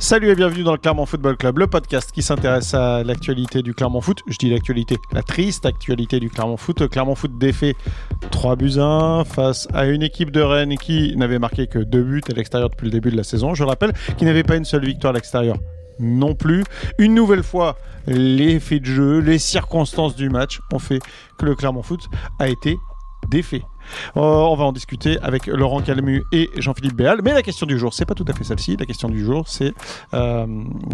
Salut et bienvenue dans le Clermont Football Club, le podcast qui s'intéresse à l'actualité du Clermont Foot. Je dis l'actualité, la triste actualité du Clermont Foot. Le Clermont Foot défait 3 buts 1 face à une équipe de Rennes qui n'avait marqué que 2 buts à l'extérieur depuis le début de la saison. Je rappelle qui n'avait pas une seule victoire à l'extérieur non plus. Une nouvelle fois, les faits de jeu, les circonstances du match ont fait que le Clermont Foot a été défait. Euh, on va en discuter avec Laurent Calmu et Jean-Philippe Béal. Mais la question du jour, c'est pas tout à fait celle-ci. La question du jour, c'est euh,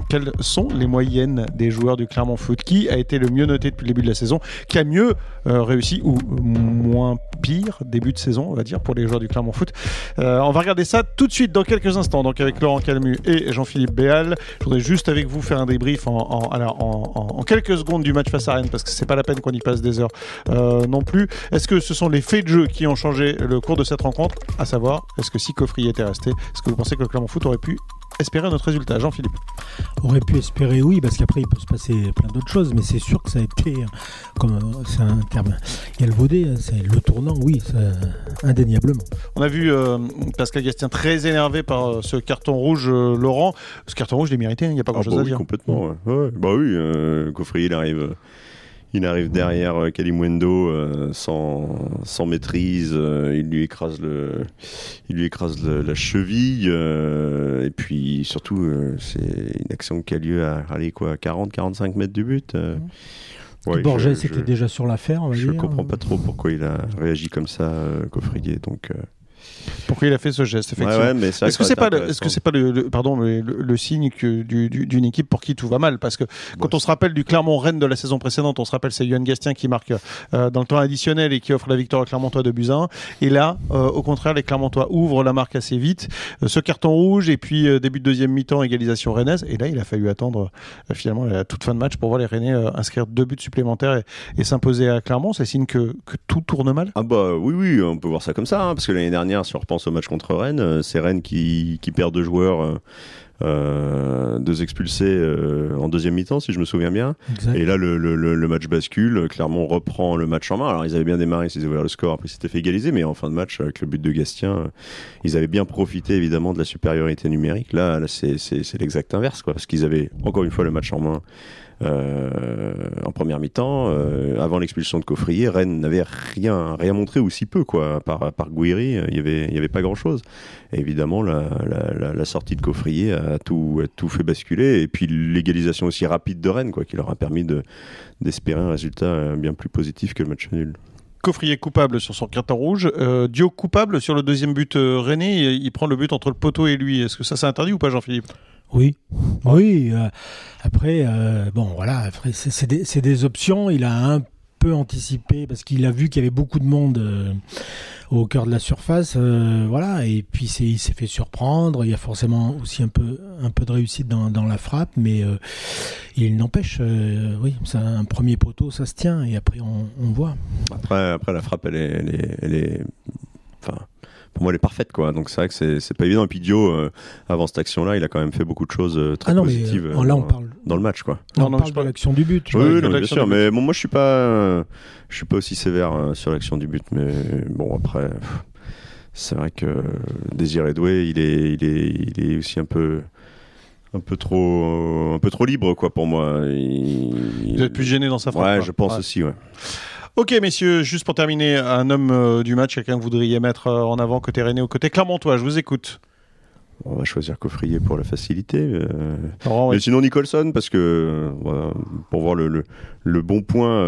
quelles sont les moyennes des joueurs du Clermont Foot? Qui a été le mieux noté depuis le début de la saison? Qui a mieux euh, réussi ou moins pire début de saison, on va dire, pour les joueurs du Clermont Foot? On va regarder ça tout de suite dans quelques instants. Donc avec Laurent Calmu et Jean-Philippe Béal. Je voudrais juste avec vous faire un débrief en, en, quelques secondes du match face à Rennes parce que c'est pas la peine qu'on y passe des heures non plus. Est-ce que ce sont les faits de jeu qui ont changé le cours de cette rencontre, à savoir, est-ce que si Coffrier était resté, est-ce que vous pensez que le Clermont Foot aurait pu espérer notre résultat Jean-Philippe? Aurait pu espérer, oui, parce qu'après il peut se passer plein d'autres choses, mais c'est sûr que ça a été, comme c'est un terme vaudé, hein, c'est le tournant, oui, indéniablement. On a vu euh, Pascal Gastien très énervé par euh, ce carton rouge, euh, Laurent. Ce carton rouge, il est mérité, hein, il n'y a pas ah grand-chose bah à dire. Complètement, ouais. bah oui, Coffrier, il arrive il arrive derrière euh, Kalimwendo euh, sans, sans maîtrise, euh, il lui écrase, le, il lui écrase la cheville, et puis surtout, c'est une action qui a lieu à aller quoi, 40-45 mètres du but. Ouais, Borges était déjà sur l'affaire. Je ne comprends pas trop pourquoi il a réagi comme ça, Coffrier. Donc, pourquoi il a fait ce geste effectivement. est-ce que c'est pas, est-ce que c'est pas le, pardon le, signe que d'une équipe pour qui tout va mal? Parce que quand on se rappelle du Clermont Rennes de la saison précédente, on se rappelle c'est Yohan Gastien qui marque euh, dans le temps additionnel et qui offre la victoire à Clermontois de Buzyn. Et là, euh, au contraire, les Clermontois ouvrent la marque assez vite. Euh, ce carton rouge et puis début de deuxième mi-temps égalisation rennaise. Et là, il a fallu attendre finalement la toute fin de match pour voir les Rennais inscrire deux buts supplémentaires et, s'imposer à Clermont. C'est signe que, que, tout tourne mal? Ah bah oui oui, on peut voir ça comme ça hein, parce que l'année dernière si on repense au match contre Rennes, euh, c'est Rennes qui, perd deux joueurs. Euh, euh, deux expulsés en deuxième mi-temps, si je me souviens bien. Et là, le, match bascule. Clermont reprend le match en main. Alors, ils avaient bien démarré, ils avaient ouvert le score, après, c'était fait égaliser. Mais en fin de match, avec le but de Gastien, ils avaient bien profité, évidemment, de la supériorité numérique. Là, là c'est l'exact inverse, quoi. Parce qu'ils avaient, encore une fois, le match en main. Euh, en première mi-temps, euh, avant l'expulsion de Coffrier, Rennes n'avait rien, rien montré ou si peu quoi. Par, par Gouiri, il n'y avait, il y avait pas grand-chose. évidemment, la, sortie de Coffrier a tout, tout fait basculer. Et puis l'égalisation aussi rapide de Rennes, quoi, qui leur a permis d'espérer un résultat bien plus positif que le match nul. Coffrier coupable sur son carton rouge. Euh, Dio coupable sur le deuxième but euh, René. Il, prend le but entre le poteau et lui. Est-ce que ça c'est interdit ou pas, Jean-Philippe? Oui, oui. Euh, après, euh, bon, voilà, c'est des, options. Il a un peu anticipé parce qu'il a vu qu'il y avait beaucoup de monde euh, au cœur de la surface, voilà. Et puis il s'est fait surprendre. Il y a forcément aussi un peu, de réussite dans, la frappe, mais il n'empêche, oui, c'est un premier poteau, ça se tient. Et après, on, on voit. Après, après la frappe, elle est, elle est, elle est enfin pour moi, elle est parfaite, quoi. Donc c'est vrai que c'est pas évident. Et puis Dio, euh, avant cette action-là, il a quand même fait beaucoup de choses euh, très ah positives euh, là, on parle... dans le match, quoi. on parle de l'action du but. Oui, bien sûr. Mais bon, moi, je suis pas, je suis pas aussi sévère sur l'action du but. Mais bon, après, c'est vrai que Désiré Doué, il est, il est, il est aussi un peu un peu trop un peu trop libre quoi pour moi il, doit être plus gêné dans sa frappe ouais je pense aussi ouais Ok, messieurs, juste pour terminer, un homme euh, du match, quelqu'un que vous voudriez mettre euh, en avant côté René ou côté Clermontois, je vous écoute. On va choisir Coffrier pour la facilité. Euh. Mais sinon Nicholson, parce que pour voir le, le, bon point,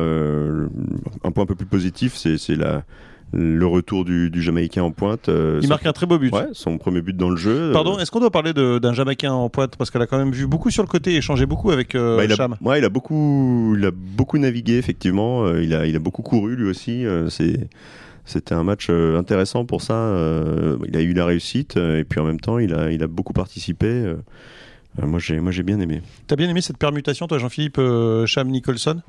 un point un peu plus positif, c'est la, le retour du, Jamaïcain en pointe. Euh, il marque un très beau but. Ouais, son premier but dans le jeu. Pardon, est-ce qu'on doit parler d'un Jamaïcain en pointe? Parce qu'elle a quand même vu beaucoup sur le côté et échangé beaucoup avec euh, bah, il Cham. A, ouais, il a beaucoup, il a beaucoup navigué effectivement. Euh, il a, il a beaucoup couru lui aussi. c'est c'était un match intéressant pour ça. il a eu la réussite et puis en même temps, il a, il a beaucoup participé. moi, j'ai, moi, j'ai bien aimé. T'as bien aimé cette permutation, toi, Jean-Philippe Cham Nicholson?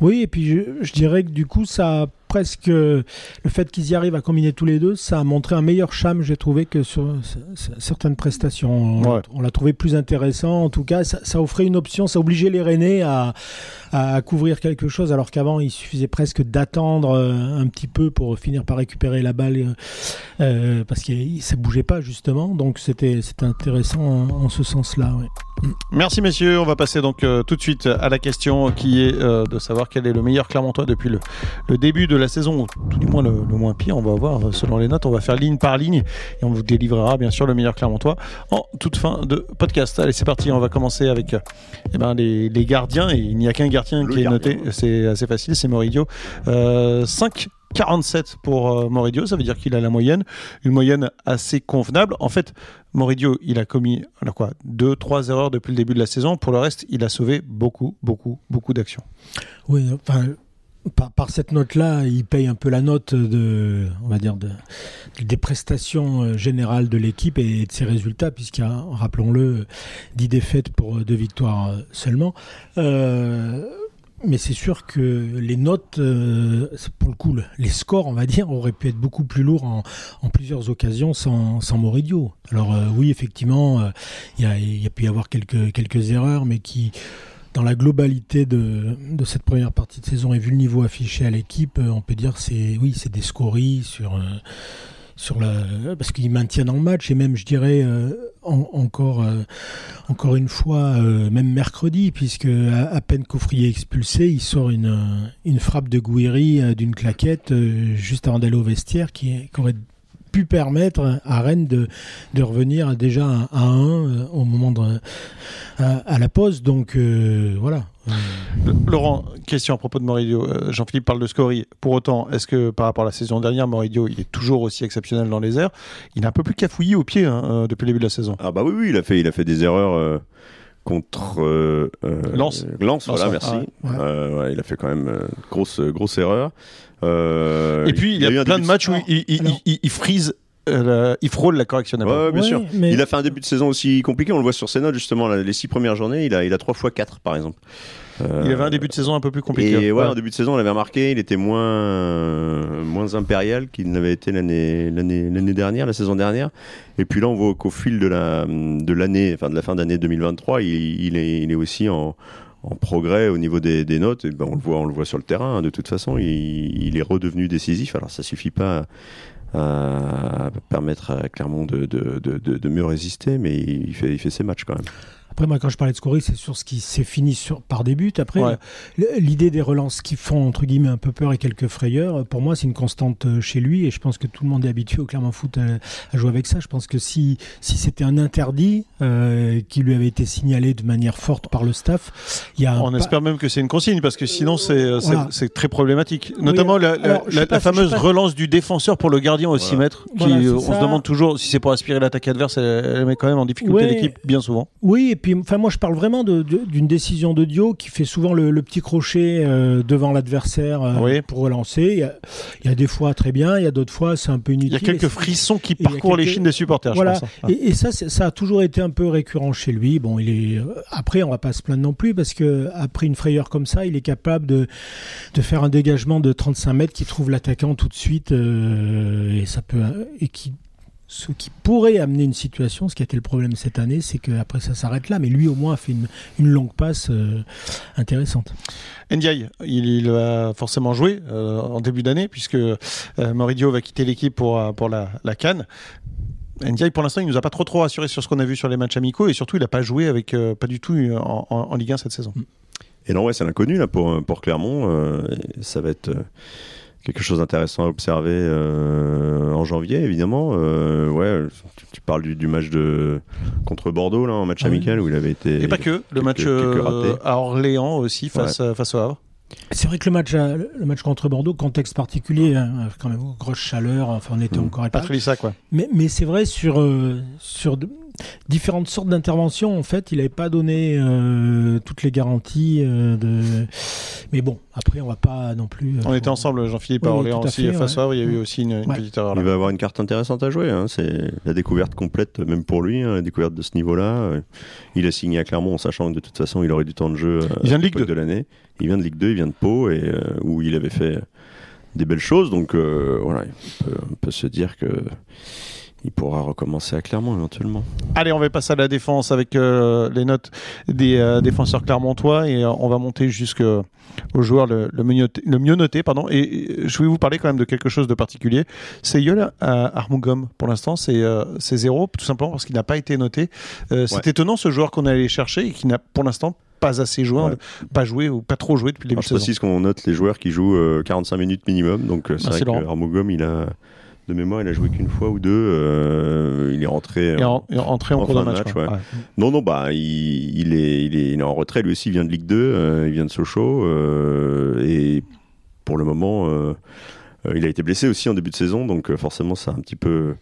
Oui, et puis je, je, dirais que du coup, ça presque le fait qu'ils y arrivent à combiner tous les deux, ça a montré un meilleur charme, j'ai trouvé, que sur certaines prestations. On, l'a trouvé plus intéressant. En tout cas, ça, offrait une option, ça obligeait les Rennais à, à couvrir quelque chose, alors qu'avant, il suffisait presque d'attendre euh, un petit peu pour finir par récupérer la balle, euh, euh, parce que ça bougeait pas, justement. Donc, c'était intéressant en, ce sens-là. Merci messieurs, on va passer donc tout de suite à la question qui est de savoir quel est le meilleur Clermontois depuis le, le début de la saison, ou tout du moins le, moins pire, on va voir selon les notes, on va faire ligne par ligne et on vous délivrera bien sûr le meilleur Clermontois en toute fin de podcast. Allez c'est parti, on va commencer avec eh ben, les, les gardiens et il n'y a qu'un gardien qui est noté, c'est assez facile, c'est Moridio. 5 47 pour euh, Moridio, ça veut dire qu'il a la moyenne, une moyenne assez convenable. En fait, Moridio, il a commis alors quoi, deux, trois erreurs depuis le début de la saison. Pour le reste, il a sauvé beaucoup, beaucoup, beaucoup d'actions. Oui, enfin, par, cette note-là, il paye un peu la note de, on va dire, de, des prestations euh, générales de l'équipe et de ses résultats, puisqu'il y a, rappelons-le, 10 défaites pour deux victoires euh, seulement. Euh, mais c'est sûr que les notes, euh, pour le coup, les scores, on va dire, auraient pu être beaucoup plus lourds en, plusieurs occasions sans, sans Moridio. Alors euh, oui, effectivement, euh, il y, a, pu y avoir quelques erreurs, mais qui, dans la globalité de, de, cette première partie de saison et vu le niveau affiché à l'équipe, on peut dire c'est oui, c'est des scories sur sur la parce qu'ils maintiennent en match et même je dirais euh, encore euh, encore une fois euh, même mercredi puisque à, peine Coffrier expulsé il sort une une frappe de Gouiri d'une claquette juste avant d'aller au vestiaire qui, qui aurait pu permettre à Rennes de, de revenir déjà à 1 au moment de, à, la pause. Donc voilà. Laurent, question à propos de Moridio. Euh, Jean-Philippe parle de Scori. Pour autant, est-ce que par rapport à la saison dernière, Moridio, il est toujours aussi exceptionnel dans les airs? Il est un peu plus cafouilli au pied hein, euh, depuis le début de la saison. Ah bah oui, oui il a fait, il a fait des erreurs. Euh, contre Lance. Lance, voilà, merci. Ah, il a fait quand même grosse, grosse erreur. Et puis, il, y a, plein de matchs où il, il, il, frise il frôle la correction. Ouais, bien sûr. Il a fait un début de saison aussi compliqué. On le voit sur ses notes justement. les six premières journées, il a, il a 3 fois 4 par exemple. il avait un début de saison un peu plus compliqué. Et ouais, en début de saison, on l'avait remarqué, il était moins, moins impérial qu'il n'avait été l'année, l'année, l'année dernière, la saison dernière. Et puis là, on voit qu'au fil de la, de l'année, enfin de la fin d'année 2023, il, il, est, il est aussi en, en progrès au niveau des, notes. Ben on le voit, sur le terrain. Hein, de toute façon, il, est redevenu décisif. Alors ça suffit pas euh, permettre à Clermont de, mieux résister, mais il fait, il fait ses matchs quand même. Après, moi, quand je parlais de scoring, c'est sur ce qui s'est fini sur, par des buts. Après, l'idée des relances qui font, entre guillemets, un peu peur et quelques frayeurs, pour moi, c'est une constante euh, chez lui. Et je pense que tout le monde est habitué au Clermont Foot à, jouer avec ça. Je pense que si, si c'était un interdit euh, qui lui avait été signalé de manière forte par le staff, il y a On espère même que c'est une consigne, parce que sinon, c'est euh, c'est très problématique. Notamment la, la, fameuse relance du défenseur pour le gardien au 6 mètres, qui, on se demande toujours si c'est pour aspirer l'attaque adverse, elle, met quand même en difficulté l'équipe, bien souvent. Oui, et enfin, moi, je parle vraiment d'une décision de Dio qui fait souvent le, petit crochet euh, devant l'adversaire euh, pour relancer. Il y, a, des fois très bien, il y a d'autres fois c'est un peu inutile. Il y a quelques frissons qui parcourent les chines des supporters. Voilà. Je pense, hein. et, ça, ça a toujours été un peu récurrent chez lui. Bon, il est euh, après, on va pas se plaindre non plus parce que après une frayeur comme ça, il est capable de, de faire un dégagement de 35 mètres qui trouve l'attaquant tout de suite et ça peut et qui ce qui pourrait amener une situation, ce qui a été le problème cette année, c'est qu'après ça s'arrête là, mais lui au moins a fait une, longue passe euh, intéressante. Ndiaye, il, va forcément jouer euh, en début d'année, puisque euh, Moridio va quitter l'équipe pour, pour la, la Cannes. Ndiaye, pour l'instant, il nous a pas trop trop rassuré sur ce qu'on a vu sur les matchs amicaux, et surtout, il n'a pas joué avec pas du tout en, en, Ligue 1 cette saison. Et non, ouais, c'est l'inconnu là pour, pour Clermont. ça va être quelque chose d'intéressant à observer euh, en janvier, évidemment. Euh, ouais, tu, parles du, match de contre Bordeaux là, en match ah amical où il avait été. Et pas que le match euh, à Orléans aussi face face au Havre. C'est vrai que le match, le match contre Bordeaux, contexte particulier, hein, quand même grosse chaleur, enfin on était mmh. encore pas très ça quoi. Mais, mais c'est vrai sur sur différentes sortes d'interventions. En fait, il n'avait pas donné euh, toutes les garanties. Euh, de... Mais bon, après, on va pas non plus. Euh, on était ensemble, Jean-Philippe, à Orléans aussi. face à il y a eu aussi une, petite erreur. Il va avoir une carte intéressante à jouer. Hein. C'est la découverte complète, même pour lui, hein, la découverte de ce niveau-là. Il a signé à Clermont en sachant que de toute façon, il aurait du temps de jeu il vient de Ligue 2 de l'année. Il vient de Ligue 2, il vient de Pau, et, où il avait fait des belles choses. Donc voilà, on peut, se dire que il pourra recommencer à Clermont éventuellement. Allez, on va passer à la défense avec les notes des défenseurs clermontois et on va monter jusqu'au joueur le, le, mieux, le, mieux, noté. Pardon. Et je vais vous parler quand même de quelque chose de particulier. C'est Yol Armugom. Pour l'instant, c'est zéro, tout simplement parce qu'il n'a pas été noté. c'est étonnant ce joueur qu'on est allé chercher et qui n'a pour l'instant pas assez joué, pas joué ou pas trop joué depuis le début de saison. Je précise qu'on note les joueurs qui jouent 45 minutes minimum. Donc c'est bah, vrai qu'Armugom, il a de mémoire, il a joué qu'une fois ou deux. Euh, il est rentré, en, rentré en, cours de match. Non, non, bah, il, est, il, est, en retrait. Lui aussi, il vient de Ligue 2, euh, il vient de Sochaux. Euh, et pour le moment, euh, il a été blessé aussi en début de saison, donc euh, forcément ça a un petit peu,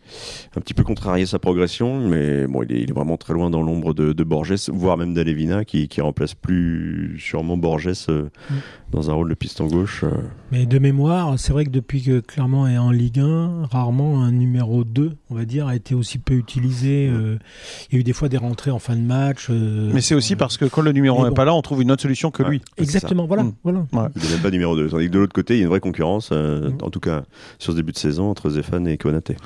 un petit peu contrarié sa progression. Mais bon, il est, vraiment très loin dans l'ombre de, Borges, voire même d'Alevina, qui, qui remplace plus sûrement Borges euh, mm. dans un rôle de piston gauche. Mais de mémoire, c'est vrai que depuis que Clermont est en Ligue 1, rarement un numéro 2, on va dire, a été aussi peu utilisé. Mm. il y a eu des fois des rentrées en fin de match. mais c'est aussi parce que quand le numéro 1 n'est pas là, on trouve une autre solution que lui. Exactement, voilà. Mm. voilà. Il n'est même pas numéro 2. Tandis que de l'autre côté, il y a une vraie concurrence tout cas sur ce début de saison entre Zéphane et Konaté.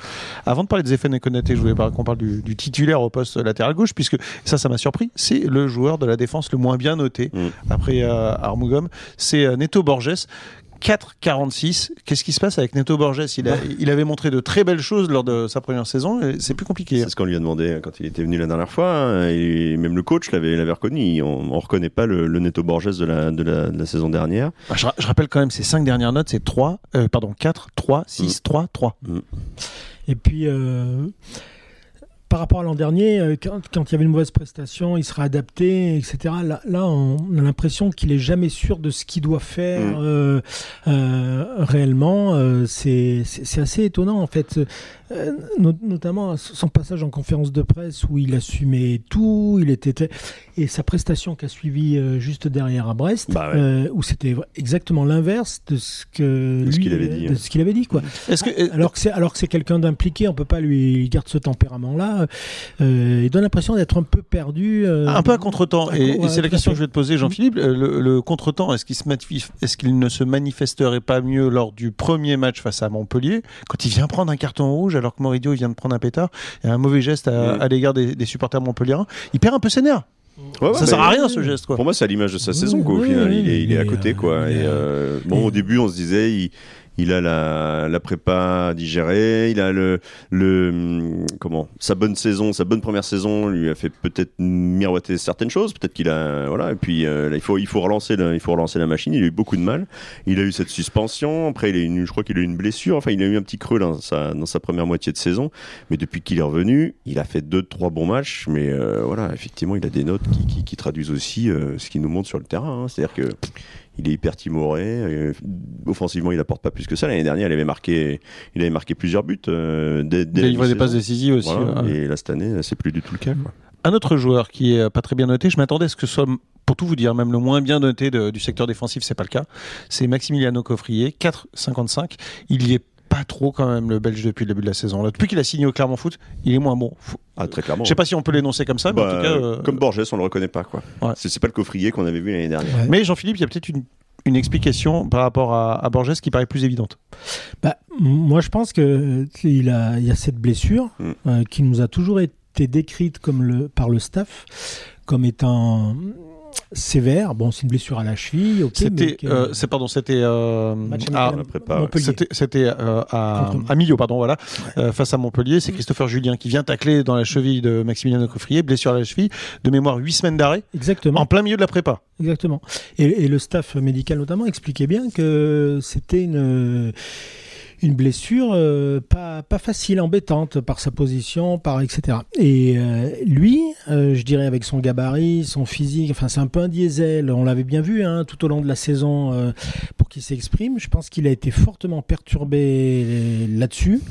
Avant de parler de Zéphane et Konaté, je voulais qu'on parle du, titulaire au poste latéral gauche, puisque ça, ça m'a surpris. C'est le joueur de la défense le moins bien noté mm. après euh, Armugom. C'est euh, Neto Borges 4,46. Qu'est-ce qui se passe avec Neto Borges? Il, il, avait montré de très belles choses lors de sa première saison. C'est plus compliqué. C'est ce qu'on lui a demandé hein, quand il était venu la dernière fois. Hein, et même le coach l'avait reconnu. On ne reconnaît pas le, Neto Borges de la, de la, saison dernière. Bah, je, rappelle quand même ses cinq dernières notes c'est 3, euh, pardon, 4, 3, 6, 3, 3. Et puis. Euh, par rapport à l'an dernier, euh, quand, il y avait une mauvaise prestation, il sera adapté, etc. Là, on a l'impression qu'il est jamais sûr de ce qu'il doit faire mm. euh, euh, réellement. c'est assez étonnant en fait. Notamment son passage en conférence de presse où il assumait tout, il était et sa prestation qui a suivi juste derrière à Brest, bah où c'était exactement l'inverse de ce que de ce qu'il avait dit, de ce qu'il avait dit quoi. Est-ce que alors que c'est alors que c'est quelqu'un d'impliqué, on peut pas lui garder ce tempérament là. Il donne l'impression d'être un peu perdu. un peu à contretemps. Et, et c'est la question que je vais te poser, Jean-Philippe. Le, le contretemps, est-ce qu'il se est-ce qu'il ne se manifesterait pas mieux lors du premier match face à Montpellier quand il vient prendre un carton rouge alors que Moridio vient de prendre un pétard. Il y a un mauvais geste à, l'égard des, supporters montpelliérains. Il perd un peu ses nerfs. ça sert à rien ce geste Pour moi, c'est à l'image de sa saison au final. il, est, à côté quoi. Et, euh, bon, au début, on se disait, il, il a la, prépa digérée, il a le, le comment sa bonne saison, sa bonne première saison lui a fait peut-être miroiter certaines choses, peut-être qu'il a voilà et puis euh, il faut il faut relancer la, il faut relancer la machine, il a eu beaucoup de mal, il a eu cette suspension, après il a je crois qu'il a eu une blessure, enfin il a eu un petit creux dans sa, première moitié de saison, mais depuis qu'il est revenu, il a fait deux trois bons matchs, mais euh, voilà effectivement il a des notes qui traduisent aussi euh, ce qu'il nous montre sur le terrain, hein. c'est-à-dire que il est hyper timoré. Euh, offensivement, il apporte pas plus que ça. L'année dernière, il avait marqué, il avait marqué plusieurs buts. Euh, dès, il a livré des passes décisives aussi. Et là, cette année, c'est plus du tout le cas. Un autre joueur qui est pas très bien noté, je m'attendais à ce que ce soit, pour tout vous dire, même le moins bien noté du secteur défensif, c'est pas le cas. C'est Maximiliano Coffrier, 4,55. Il y est pas trop quand même le Belge depuis le début de la saison. depuis qu'il a signé au Clermont Foot, il est moins bon. Ah, très clairement. Je sais pas si on peut l'énoncer comme ça, mais en bah, tout cas. Euh, comme Borges, on le reconnaît pas, quoi. C'est pas le coffrier qu'on avait vu l'année dernière. Mais Jean-Philippe, il y a peut-être une, une, explication par rapport à, Borges qui paraît plus évidente. Bah, moi, je pense que il, a, il y a cette blessure mm. euh, qui nous a toujours été décrite comme le, par le staff comme étant sévère. Bon, c'est une blessure à la cheville. c'était, euh, c'est pardon, c'était euh, à, c'était euh, à, à Millau, pardon, voilà, face à Montpellier. C'est Christopher Julien qui vient tacler dans la cheville de Maximilien Coffrier, blessure à la cheville, de mémoire 8 semaines d'arrêt. Exactement. En plein milieu de la prépa. Exactement. Et, et le staff médical notamment expliquait bien que c'était une une blessure euh, pas, facile, embêtante par sa position, par etc. Et euh, lui, euh, je dirais avec son gabarit, son physique, enfin c'est un peu un diesel. On l'avait bien vu hein, tout au long de la saison pour qu'il s'exprime. Je pense qu'il a été fortement perturbé là-dessus.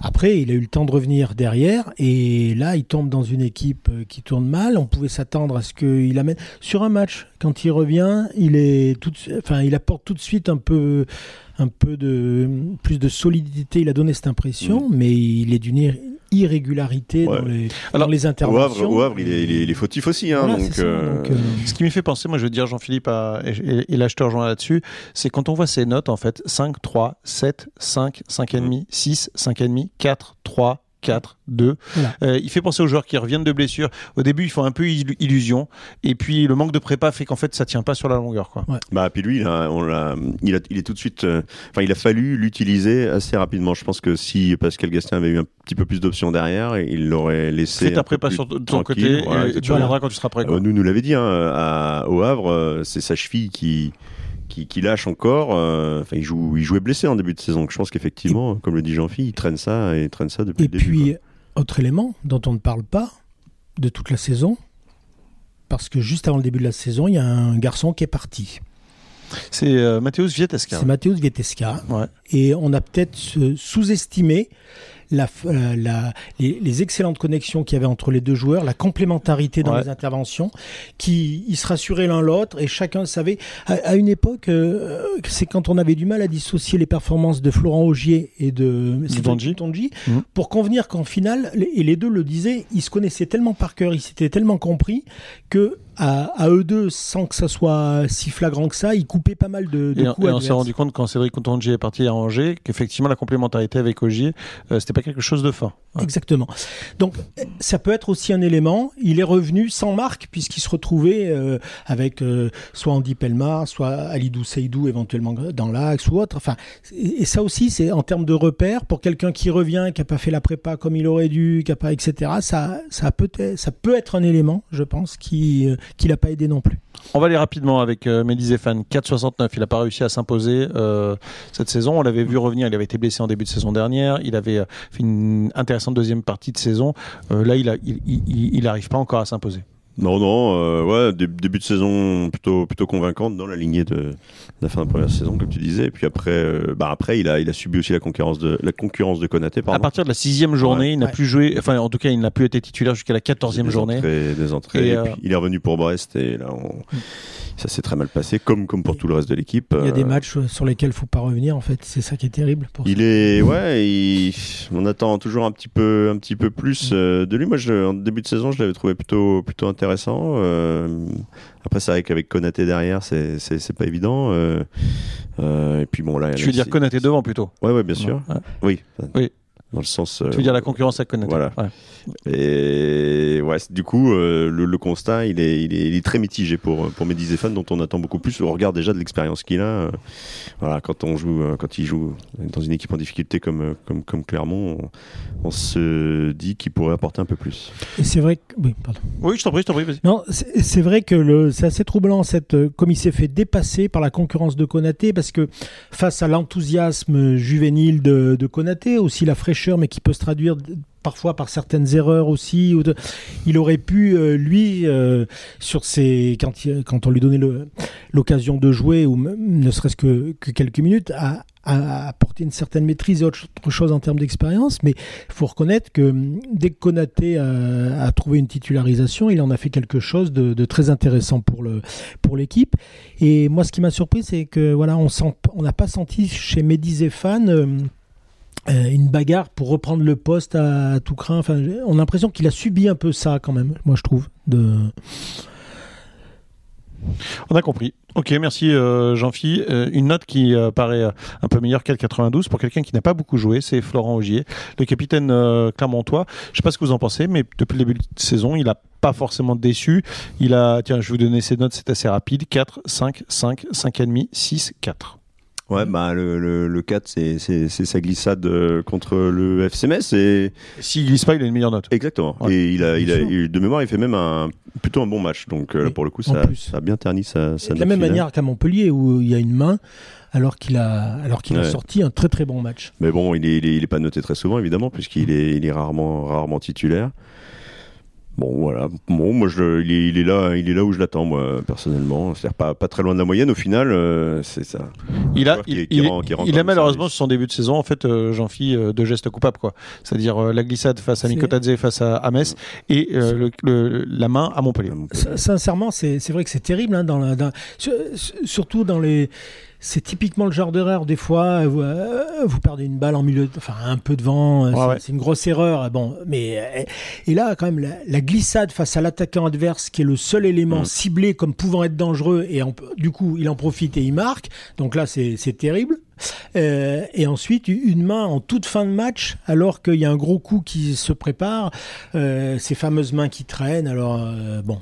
Après, il a eu le temps de revenir derrière et là, il tombe dans une équipe qui tourne mal. On pouvait s'attendre à ce qu'il amène sur un match. Quand il revient, il est tout, enfin, il apporte tout de suite un peu un peu de plus de solidité. Il a donné cette impression, mm. mais il est d'une irrégularité dans, les, les interventions. Au Havre, il, est, il, est, fautif aussi. Hein, donc, euh, Ce qui me fait penser, moi je veux dire Jean-Philippe, et, là je te rejoins là-dessus, c'est quand on voit ces notes en fait 5, 3, 7, 5, 5,5, 6, 5,5, 4, 3, 4, 2. Euh, il fait penser aux joueurs qui reviennent de blessure. Au début, ils font un peu illusion. Et puis, le manque de prépa fait qu'en fait, ça tient pas sur la longueur. Quoi. Bah, puis lui, il, on il, a, il est tout de suite. Euh, enfin, il a fallu l'utiliser assez rapidement. Je pense que si Pascal Gastien avait eu un petit peu plus d'options derrière, il l'aurait laissé. Fais ta prépa sur ton côté et, tu reviendras quand tu seras prêt. Euh, nous, nous l'avait dit, hein, au Havre, c'est sa cheville qui qui, lâche encore. Euh, enfin, il, joue, il jouait blessé en début de saison. je pense qu'effectivement, comme le dit Jean-Philippe, il traîne ça et traîne ça depuis et le début. Et puis, autre élément dont on ne parle pas de toute la saison, parce que juste avant le début de la saison, il y a un garçon qui est parti. C'est euh, Matthäus Vietesca. C'est Matthäus Vietesca. Et on a peut-être sous-estimé la, euh, la, les, excellentes connexions qu'il y avait entre les deux joueurs, la complémentarité dans les interventions, qui ils se rassuraient l'un l'autre et chacun savait. À, une époque, euh, c'est quand on avait du mal à dissocier les performances de Florent Augier et de Tonji, mmh. pour convenir qu'en finale, et les deux le disaient, ils se connaissaient tellement par cœur, ils s'étaient tellement compris que à, eux deux, sans que ça soit si flagrant que ça, ils coupaient pas mal de, de et, coups. Et on s'est rendu compte quand Cédric Tonji est parti à Angers qu'effectivement la complémentarité avec Augier, euh, c'était pas quelque chose de fin. Exactement. Donc ça peut être aussi un élément. Il est revenu sans marque puisqu'il se retrouvait euh, avec euh, soit Andy Pelmar, soit Alidou Seydou éventuellement dans l'axe ou autre. Enfin, et, ça aussi, c'est en termes de repères pour quelqu'un qui revient, qui a pas fait la prépa comme il aurait dû, qui a pas, etc. Ça, ça peut, être, ça peut être un élément, je pense, qui qui l'a pas aidé non plus. On va aller rapidement avec euh, Mehdi Zéphane, 4,69. Il n'a pas réussi à s'imposer euh, cette saison. On l'avait vu revenir. Il avait été blessé en début de saison dernière. Il avait euh, fait une intéressante deuxième partie de saison. là, il n'arrive il, il, pas encore à s'imposer. Non, non, euh, ouais, début de saison plutôt plutôt convaincante dans la lignée de, la fin de la première saison, comme tu disais. Et puis après, euh, bah après, il a il a subi aussi la concurrence de la concurrence de Konaté. À partir de la sixième journée, il n'a plus joué. Enfin, en tout cas, il n'a plus été titulaire jusqu'à la quatorzième journée. des entrées. Et, euh, il est revenu pour Brest et là, on... Mm ça s'est très mal passé, comme, comme pour tout le reste de l'équipe. Il y a des euh, matchs sur lesquels il faut pas revenir, en fait. C'est ça qui est terrible. Pour il est, ouais, on attend toujours un petit peu, un petit peu plus mm. euh, de lui. Moi, je, en début de saison, je l'avais trouvé plutôt, plutôt intéressant. Euh, après, c'est vrai qu'avec Konaté derrière, c'est, pas évident. et puis bon, là. Tu veux dire Konaté devant plutôt? Ouais, ouais, bien sûr. Oui. Oui dans le sens. tu veux dire la concurrence à Konaté Voilà. Et ouais, du coup, euh, le, constat, il est, il est, très mitigé pour pour Mehdi Zéphane, dont on attend beaucoup plus au regard déjà de l'expérience qu'il a. Euh, voilà, quand on joue, euh, quand il joue dans une équipe en difficulté comme comme comme Clermont, on, se dit qu'il pourrait apporter un peu plus. Et c'est vrai que oui, pardon. Oui, je t'en prie, je t'en prie. Non, c'est vrai que le, c'est assez troublant cette comme il s'est fait dépasser par la concurrence de Konaté parce que face à l'enthousiasme juvénile de, de Konaté, aussi la fraîcheur, mais qui peut se traduire parfois par certaines erreurs aussi. Il aurait pu, euh, lui, euh, sur ses, quand, on lui donnait l'occasion de jouer, ou ne serait-ce que, quelques minutes, à, apporter une certaine maîtrise et autre chose en termes d'expérience. Mais il faut reconnaître que dès que Konaté a, trouvé une titularisation, il en a fait quelque chose de, très intéressant pour le pour l'équipe. Et moi, ce qui m'a surpris, c'est que voilà, on n'a pas senti chez Mehdi Zéphane une bagarre pour reprendre le poste à, tout craint. On a l'impression qu'il a subi un peu ça quand même, moi je trouve. On a compris. Ok, merci euh, Jean-Phi. Euh, une note qui paraît un peu meilleure qu'elle 92 pour quelqu'un qui n'a pas beaucoup joué, c'est Florent Augier, le capitaine clermontois. Je ne sais pas ce que vous en pensez, mais depuis le début de saison, il n'a pas forcément déçu. Il a, tiens, je vais vous donner ses notes, c'est assez rapide 4, 5, 5, 5,5, 6, 4. Ouais, bah le, le, le 4, c'est sa glissade euh, contre le FCMS. Et... S'il glisse pas, il a une meilleure note. Exactement. et il a, il a, de mémoire, il fait même un, plutôt un bon match. Donc euh, pour le coup, ça, ça, a bien terni sa, sa De la même manière qu'à Montpellier, où il y a une main, alors qu'il a, alors qu'il a sorti un très très bon match. Mais bon, il est, il est, il est pas noté très souvent, évidemment, puisqu'il est, il est rarement, rarement titulaire. Bon, voilà. Bon, moi, je, il, est, il, est, là, il est là où je l'attends, moi, personnellement. C'est-à-dire pas, pas très loin de la moyenne, au final, euh, c'est ça. Il a, il, il, a malheureusement, sur son début de saison, en fait, euh, j'en fis euh, deux gestes coupables, quoi. C'est-à-dire la glissade face à Mikotadze, face à, Metz, et le, la main à Montpellier. Sincèrement, c'est vrai que c'est terrible, hein, dans, la, surtout dans les c'est typiquement le genre d'erreur. Des fois, vous, vous, perdez une balle en milieu, enfin un peu de vent, c'est une grosse erreur. Bon, mais et là, quand même, la, glissade face à l'attaquant adverse, qui est le seul élément mm. ciblé comme pouvant être dangereux, et du coup, il en profite et il marque. Donc là, c'est terrible. Euh, et ensuite, une main en toute fin de match, alors qu'il y a un gros coup qui se prépare, euh, ces fameuses mains qui traînent. Alors, euh, bon,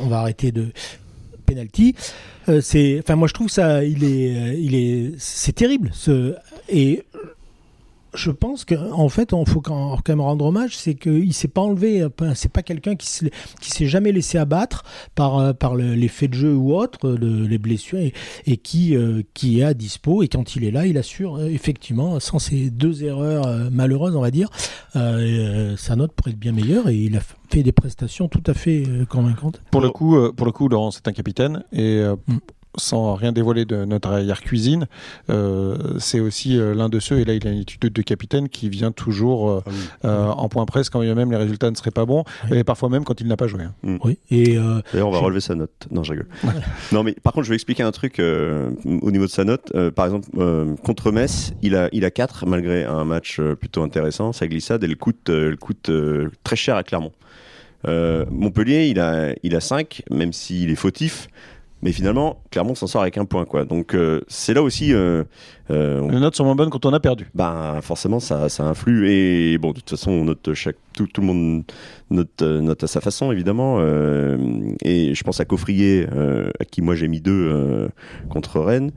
on va arrêter de penalty. c'est, enfin, moi je trouve ça, il est, il est, c'est terrible. Ce, et je pense qu'en en fait, on faut quand même rendre hommage, c'est qu'il s'est pas enlevé. C'est pas quelqu'un qui qui s'est jamais laissé abattre par euh, par les faits de jeu ou autres, les blessures, et, qui euh, qui est à dispo. Et quand il est là, il assure euh, effectivement, sans ces deux erreurs malheureuses, on va dire, sa note pourrait être bien meilleure. Et il a fait des prestations tout à fait convaincantes. Pour le coup, pour le coup, Laurent, c'est un capitaine et mm sans rien dévoiler de notre arrière cuisine, euh, c'est aussi euh, l'un de ceux, et là il a une attitude de capitaine qui vient toujours euh, ah en point presse quand même les résultats ne seraient pas bons, et parfois même quand il n'a pas joué. Hein. Mm. Oui. Et D'ailleurs, on va relever sa note. Non, je rigole. non, mais par contre, je vais expliquer un truc au niveau de sa note. par exemple, contre Metz, il a, il a 4 malgré un match plutôt intéressant. Sa glissade, elle coûte, elle coûte très cher à Clermont. Montpellier, il a, il a 5, même s'il est fautif. Mais finalement, Clermont s'en sort avec un point, quoi. Donc euh, c'est là aussi. Euh, euh, Les notes sont moins bonnes quand on a perdu. Ben forcément, ça, ça influe. Et bon, de toute façon, on note chaque, tout, tout le monde note, note à sa façon, évidemment. et je pense à Coffrier, à qui moi j'ai mis deux contre Rennes.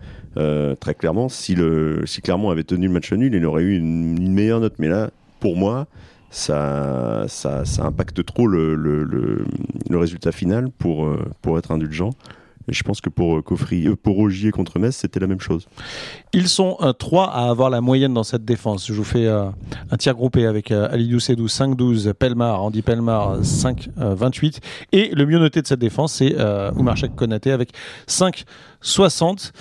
très clairement, si le si Clermont avait tenu le match nul, il aurait eu une, une meilleure note. Mais là, pour moi, ça, ça, ça, impacte trop le, le, le, le, résultat final pour, pour être indulgent je pense que pour, euh, Coffry, euh, pour Rogier contre Metz, c'était la même chose. Ils sont euh, trois à avoir la moyenne dans cette défense. Je vous fais un tiers groupé avec Alidou Sedou 5-12, Pelmar, Andy Pelmar 5-28. Et le mieux noté de cette défense, c'est Oumar Konaté avec 5 60.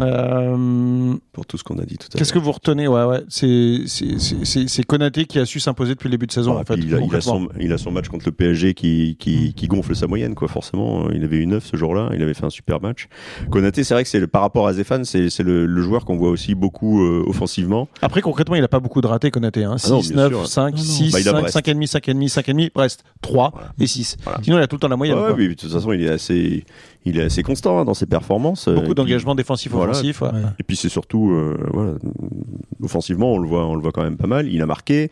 Euh, Pour tout ce qu'on a dit tout à l'heure. Qu'est-ce que vous retenez? Ouais, ouais. C'est Konaté qui a su s'imposer depuis le début de saison. en fait, il, a, il, a son, il, a, son, match contre le PSG qui, qui, qui, gonfle sa moyenne, quoi, forcément. Il avait eu 9 ce jour-là, il avait fait un super match. Konaté, c'est vrai que c'est par rapport à Zéphane, c'est le, le, joueur qu'on voit aussi beaucoup euh, offensivement. Après, concrètement, il n'a pas beaucoup de ratés, Konaté. Hein. 6, 9, 5, 6, 5, 5,5, 5,5, 5,5, Brest, 3 et 6. Sinon, il a tout le temps la moyenne. Ouais, oui, de toute façon, il est assez il est assez constant hein, dans ses performances. Euh, Beaucoup d'engagement défensif offensif. Et puis c'est surtout euh, voilà, offensivement on le voit on le voit quand même pas mal. Il a marqué,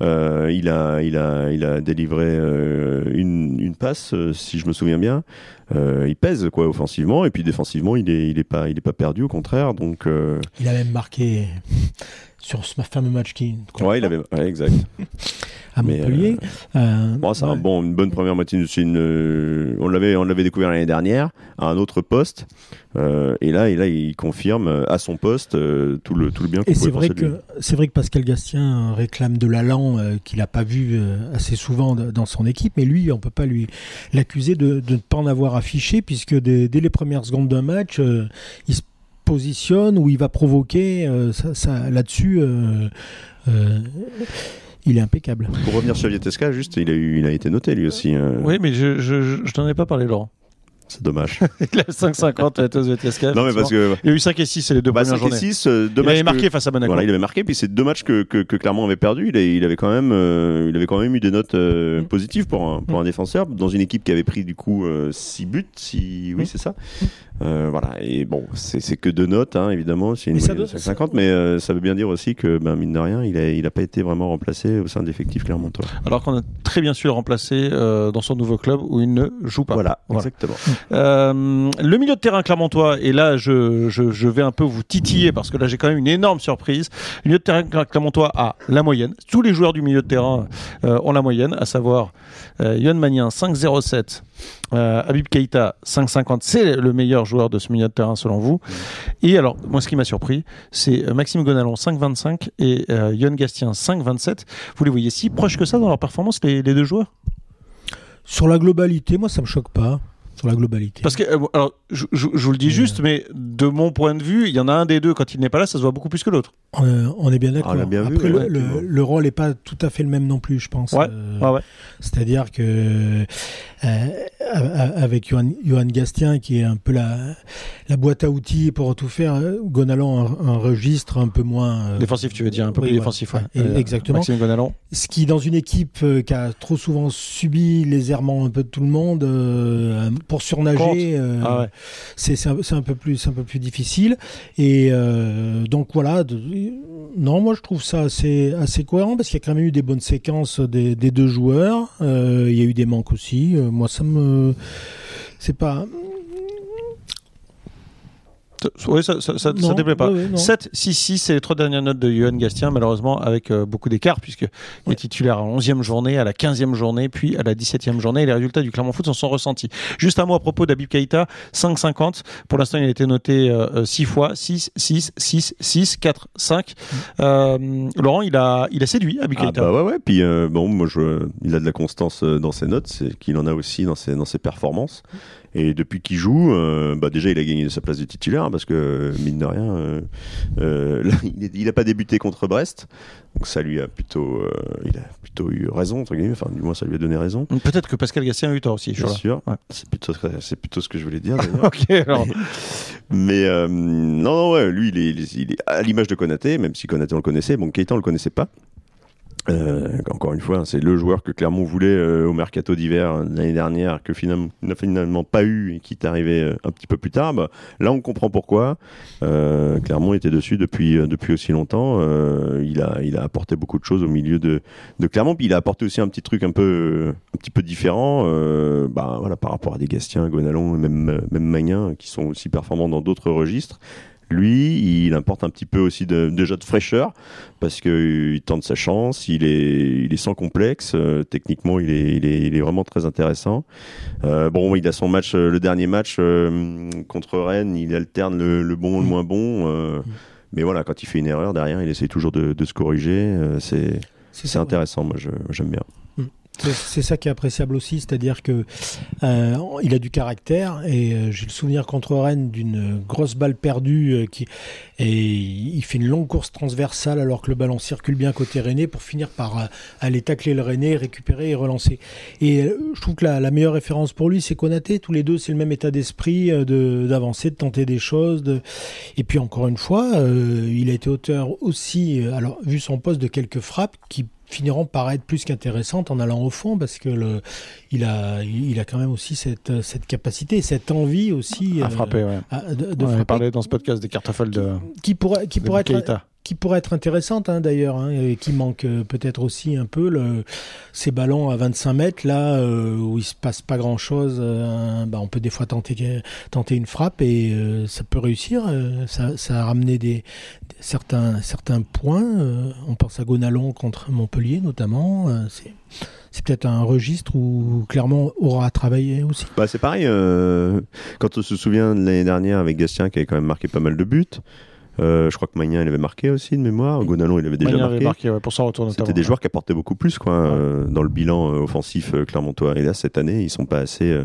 euh, il a il a il a délivré euh, une, une passe si je me souviens bien. Il pèse quoi offensivement et puis défensivement il est il est pas il est pas perdu au contraire donc. Il a même marqué sur ce fameux match qui. Ouais, il avait ouais, exact. à Montpellier. Euh, euh, bon, c'est un bon, une bonne première moitié. Une, euh, on l'avait, on l'avait découvert l'année dernière à un autre poste. Et là, et là, il confirme à son poste tout le tout le bien. Et c'est vrai que c'est vrai que Pascal Gastien réclame de l'allant qu'il n'a pas vu assez souvent dans son équipe, mais lui, on peut pas lui l'accuser de, de, ne pas en avoir affiché puisque dès, dès les premières secondes d'un match, il se positionne où il va provoquer ça, ça là-dessus. Euh, il est impeccable. Pour revenir sur Vietesca, juste, il a, eu, il a été noté lui aussi. Hein. Oui, mais je, je, je t'en ai pas parlé, Laurent. C'est dommage. il a 5,50 Non, mais parce que. Il y a eu 5 et 6, c'est les deux bah, premières journées. 6, euh, il avait marqué face à Monaco. Voilà, il avait marqué, puis c'est deux matchs que, que, que Clermont avait perdu. Il, il, avait quand même, euh, il avait quand même eu des notes euh, mm. positives pour un, pour un mm. défenseur, dans une équipe qui avait pris du coup 6 buts, si, oui, mm. c'est ça. voilà, et bon, c'est que deux notes, hein, évidemment, c'est une 5,50, mais ça veut bien dire aussi que, ben, mine de rien, il n'a il a pas été vraiment remplacé au sein de l'effectif clermontois. Alors qu'on a très bien su le remplacer dans son nouveau club où il ne joue pas. Voilà, voilà. exactement. Euh, le milieu de terrain clermontois, et là je, je, vais un peu vous titiller parce que là j'ai quand même une énorme surprise. Le milieu de terrain clermontois a la moyenne. Tous les joueurs du milieu de terrain euh, ont la moyenne, à savoir euh, Yann Magnin 5,07. Euh, Habib Keita 5,50, c'est le meilleur joueur de ce milieu de terrain selon vous. Et alors, moi ce qui m'a surpris, c'est Maxime Gonalon 5,25 et Yann Gastien 5,27. Vous les voyez si proches que ça dans leur performance, les, les deux joueurs? Sur la globalité, moi ça me choque pas sur la globalité. Parce que, euh, alors, je, je, vous le dis juste, mais de mon point de vue, il y en a un des deux, quand il n'est pas là, ça se voit beaucoup plus que l'autre. Euh, on est bien d'accord. Après, le, le, rôle n'est pas tout à fait le même non plus, je pense. Ouais, euh, ouais, C'est-à-dire que avec Johan, Gastien, qui est un peu la, la boîte à outils pour tout faire. Gonalon, un, un registre un peu moins. défensif, tu veux dire, un peu plus défensif. exactement. Maxime Gonalon. Ce qui, dans une équipe qui a trop souvent subi les errements un peu de tout le monde, pour surnager, ah c'est un, un, peu plus, un peu plus difficile. Et donc voilà. Non, moi je trouve ça assez, assez cohérent parce qu'il y a quand même eu des bonnes séquences des, des deux joueurs. il y a eu des manques aussi. moi, ça me. C'est pas. Oui, ça, ça, ça, déplaît pas. 7, 6, 6, c'est les trois dernières notes de Johan Gastien, malheureusement, avec euh, beaucoup d'écart, puisque il est titulaire à 11e journée, à la 15e journée, puis à la 17e journée, et les résultats du Clermont Foot s'en sont ressentis. Juste un mot à propos d'Abib Keïta, 5,50. Pour l'instant, il a été noté 6 euh, fois, 6, 6, 6, 6, 4, 5. Laurent, il a, il a séduit Abib ah, Keïta. bah ouais, ouais. Puis, euh, bon, moi, je, il a de la constance dans ses notes, c'est qu'il en a aussi dans ses, dans ses performances. Et depuis qu'il joue, euh, bah déjà il a gagné sa place de titulaire parce que mine de rien, euh, euh il n'a pas débuté contre Brest, donc ça lui a plutôt, il a plutôt eu raison entre guillemets. Enfin, du moins ça lui a donné raison. Peut-être que Pascal Gassien a eu tort aussi. Bien sûr, c'est plutôt, c'est plutôt ce que je voulais dire. ok. Alors. Mais non, non, ouais, lui il est, il est à l'image de Konaté, même si Konaté on le connaissait, bon Keita on le connaissait pas. Euh, encore une fois, hein, c'est le joueur que Clermont voulait euh, au mercato d'hiver l'année dernière, que finalement n'a finalement pas eu et qui est arrivé euh, un petit peu plus tard. Bah, là, on comprend pourquoi. Clermont était dessus depuis depuis aussi longtemps. il a il a apporté beaucoup de choses au milieu de, de Clermont. Puis il a apporté aussi un petit truc un peu un petit peu différent. bah voilà, par rapport à des Gastiens, Gonalon, même même Magnin, qui sont aussi performants dans d'autres registres. Lui, il importe un petit peu aussi de, déjà de fraîcheur parce qu'il tente sa chance, il est, il est sans complexe, euh, techniquement il est, il, est, il est vraiment très intéressant. Euh, bon, il a son match, euh, le dernier match contre Rennes, il alterne le, bon, le mm. moins bon, mm. mais voilà, quand il fait une erreur derrière, il essaie toujours de, de se corriger. c'est c'est intéressant, moi j'aime bien. C'est ça qui est appréciable aussi, c'est-à-dire que euh, il a du caractère et euh, j'ai le souvenir contre Rennes d'une grosse balle perdue euh, qui et il fait une longue course transversale alors que le ballon circule bien côté René pour finir par aller tacler le René, récupérer et relancer. Et je trouve que la, meilleure référence pour lui c'est Konaté. Tous les deux c'est le même état d'esprit de d'avancer, de, tenter des choses. Et puis encore une fois, il a été auteur aussi, alors vu son poste de quelques frappes qui finiront par être plus qu'intéressantes en allant au fond parce que le, il a, il a quand même aussi cette, cette capacité, cette envie aussi à frapper. Ouais. de, on parlé dans ce podcast des cartofels de qui pourrait, qui pourrait être qui pourrait être intéressante hein, d'ailleurs, hein, et qui manque euh, peut-être aussi un peu ces ballons à 25 mètres là euh, où il se passe pas grand chose. Euh, bah, on peut des fois tenter une frappe et ça peut réussir. ça, a ramené certains points. on pense à Gonalon contre Montpellier notamment. c'est peut-être un registre où clairement aura travaillé aussi. Bah, c'est pareil. quand on se souvient de l'année dernière avec Gastien qui avait quand même marqué pas mal de buts. Euh, je crois que Magnin il avait marqué aussi de mémoire. Gonalon il avait déjà marqué. Avait marqué pour son retour C'était des joueurs qui apportaient beaucoup plus quoi euh, dans le bilan euh, offensif clermontois. Et là cette année ils sont pas assez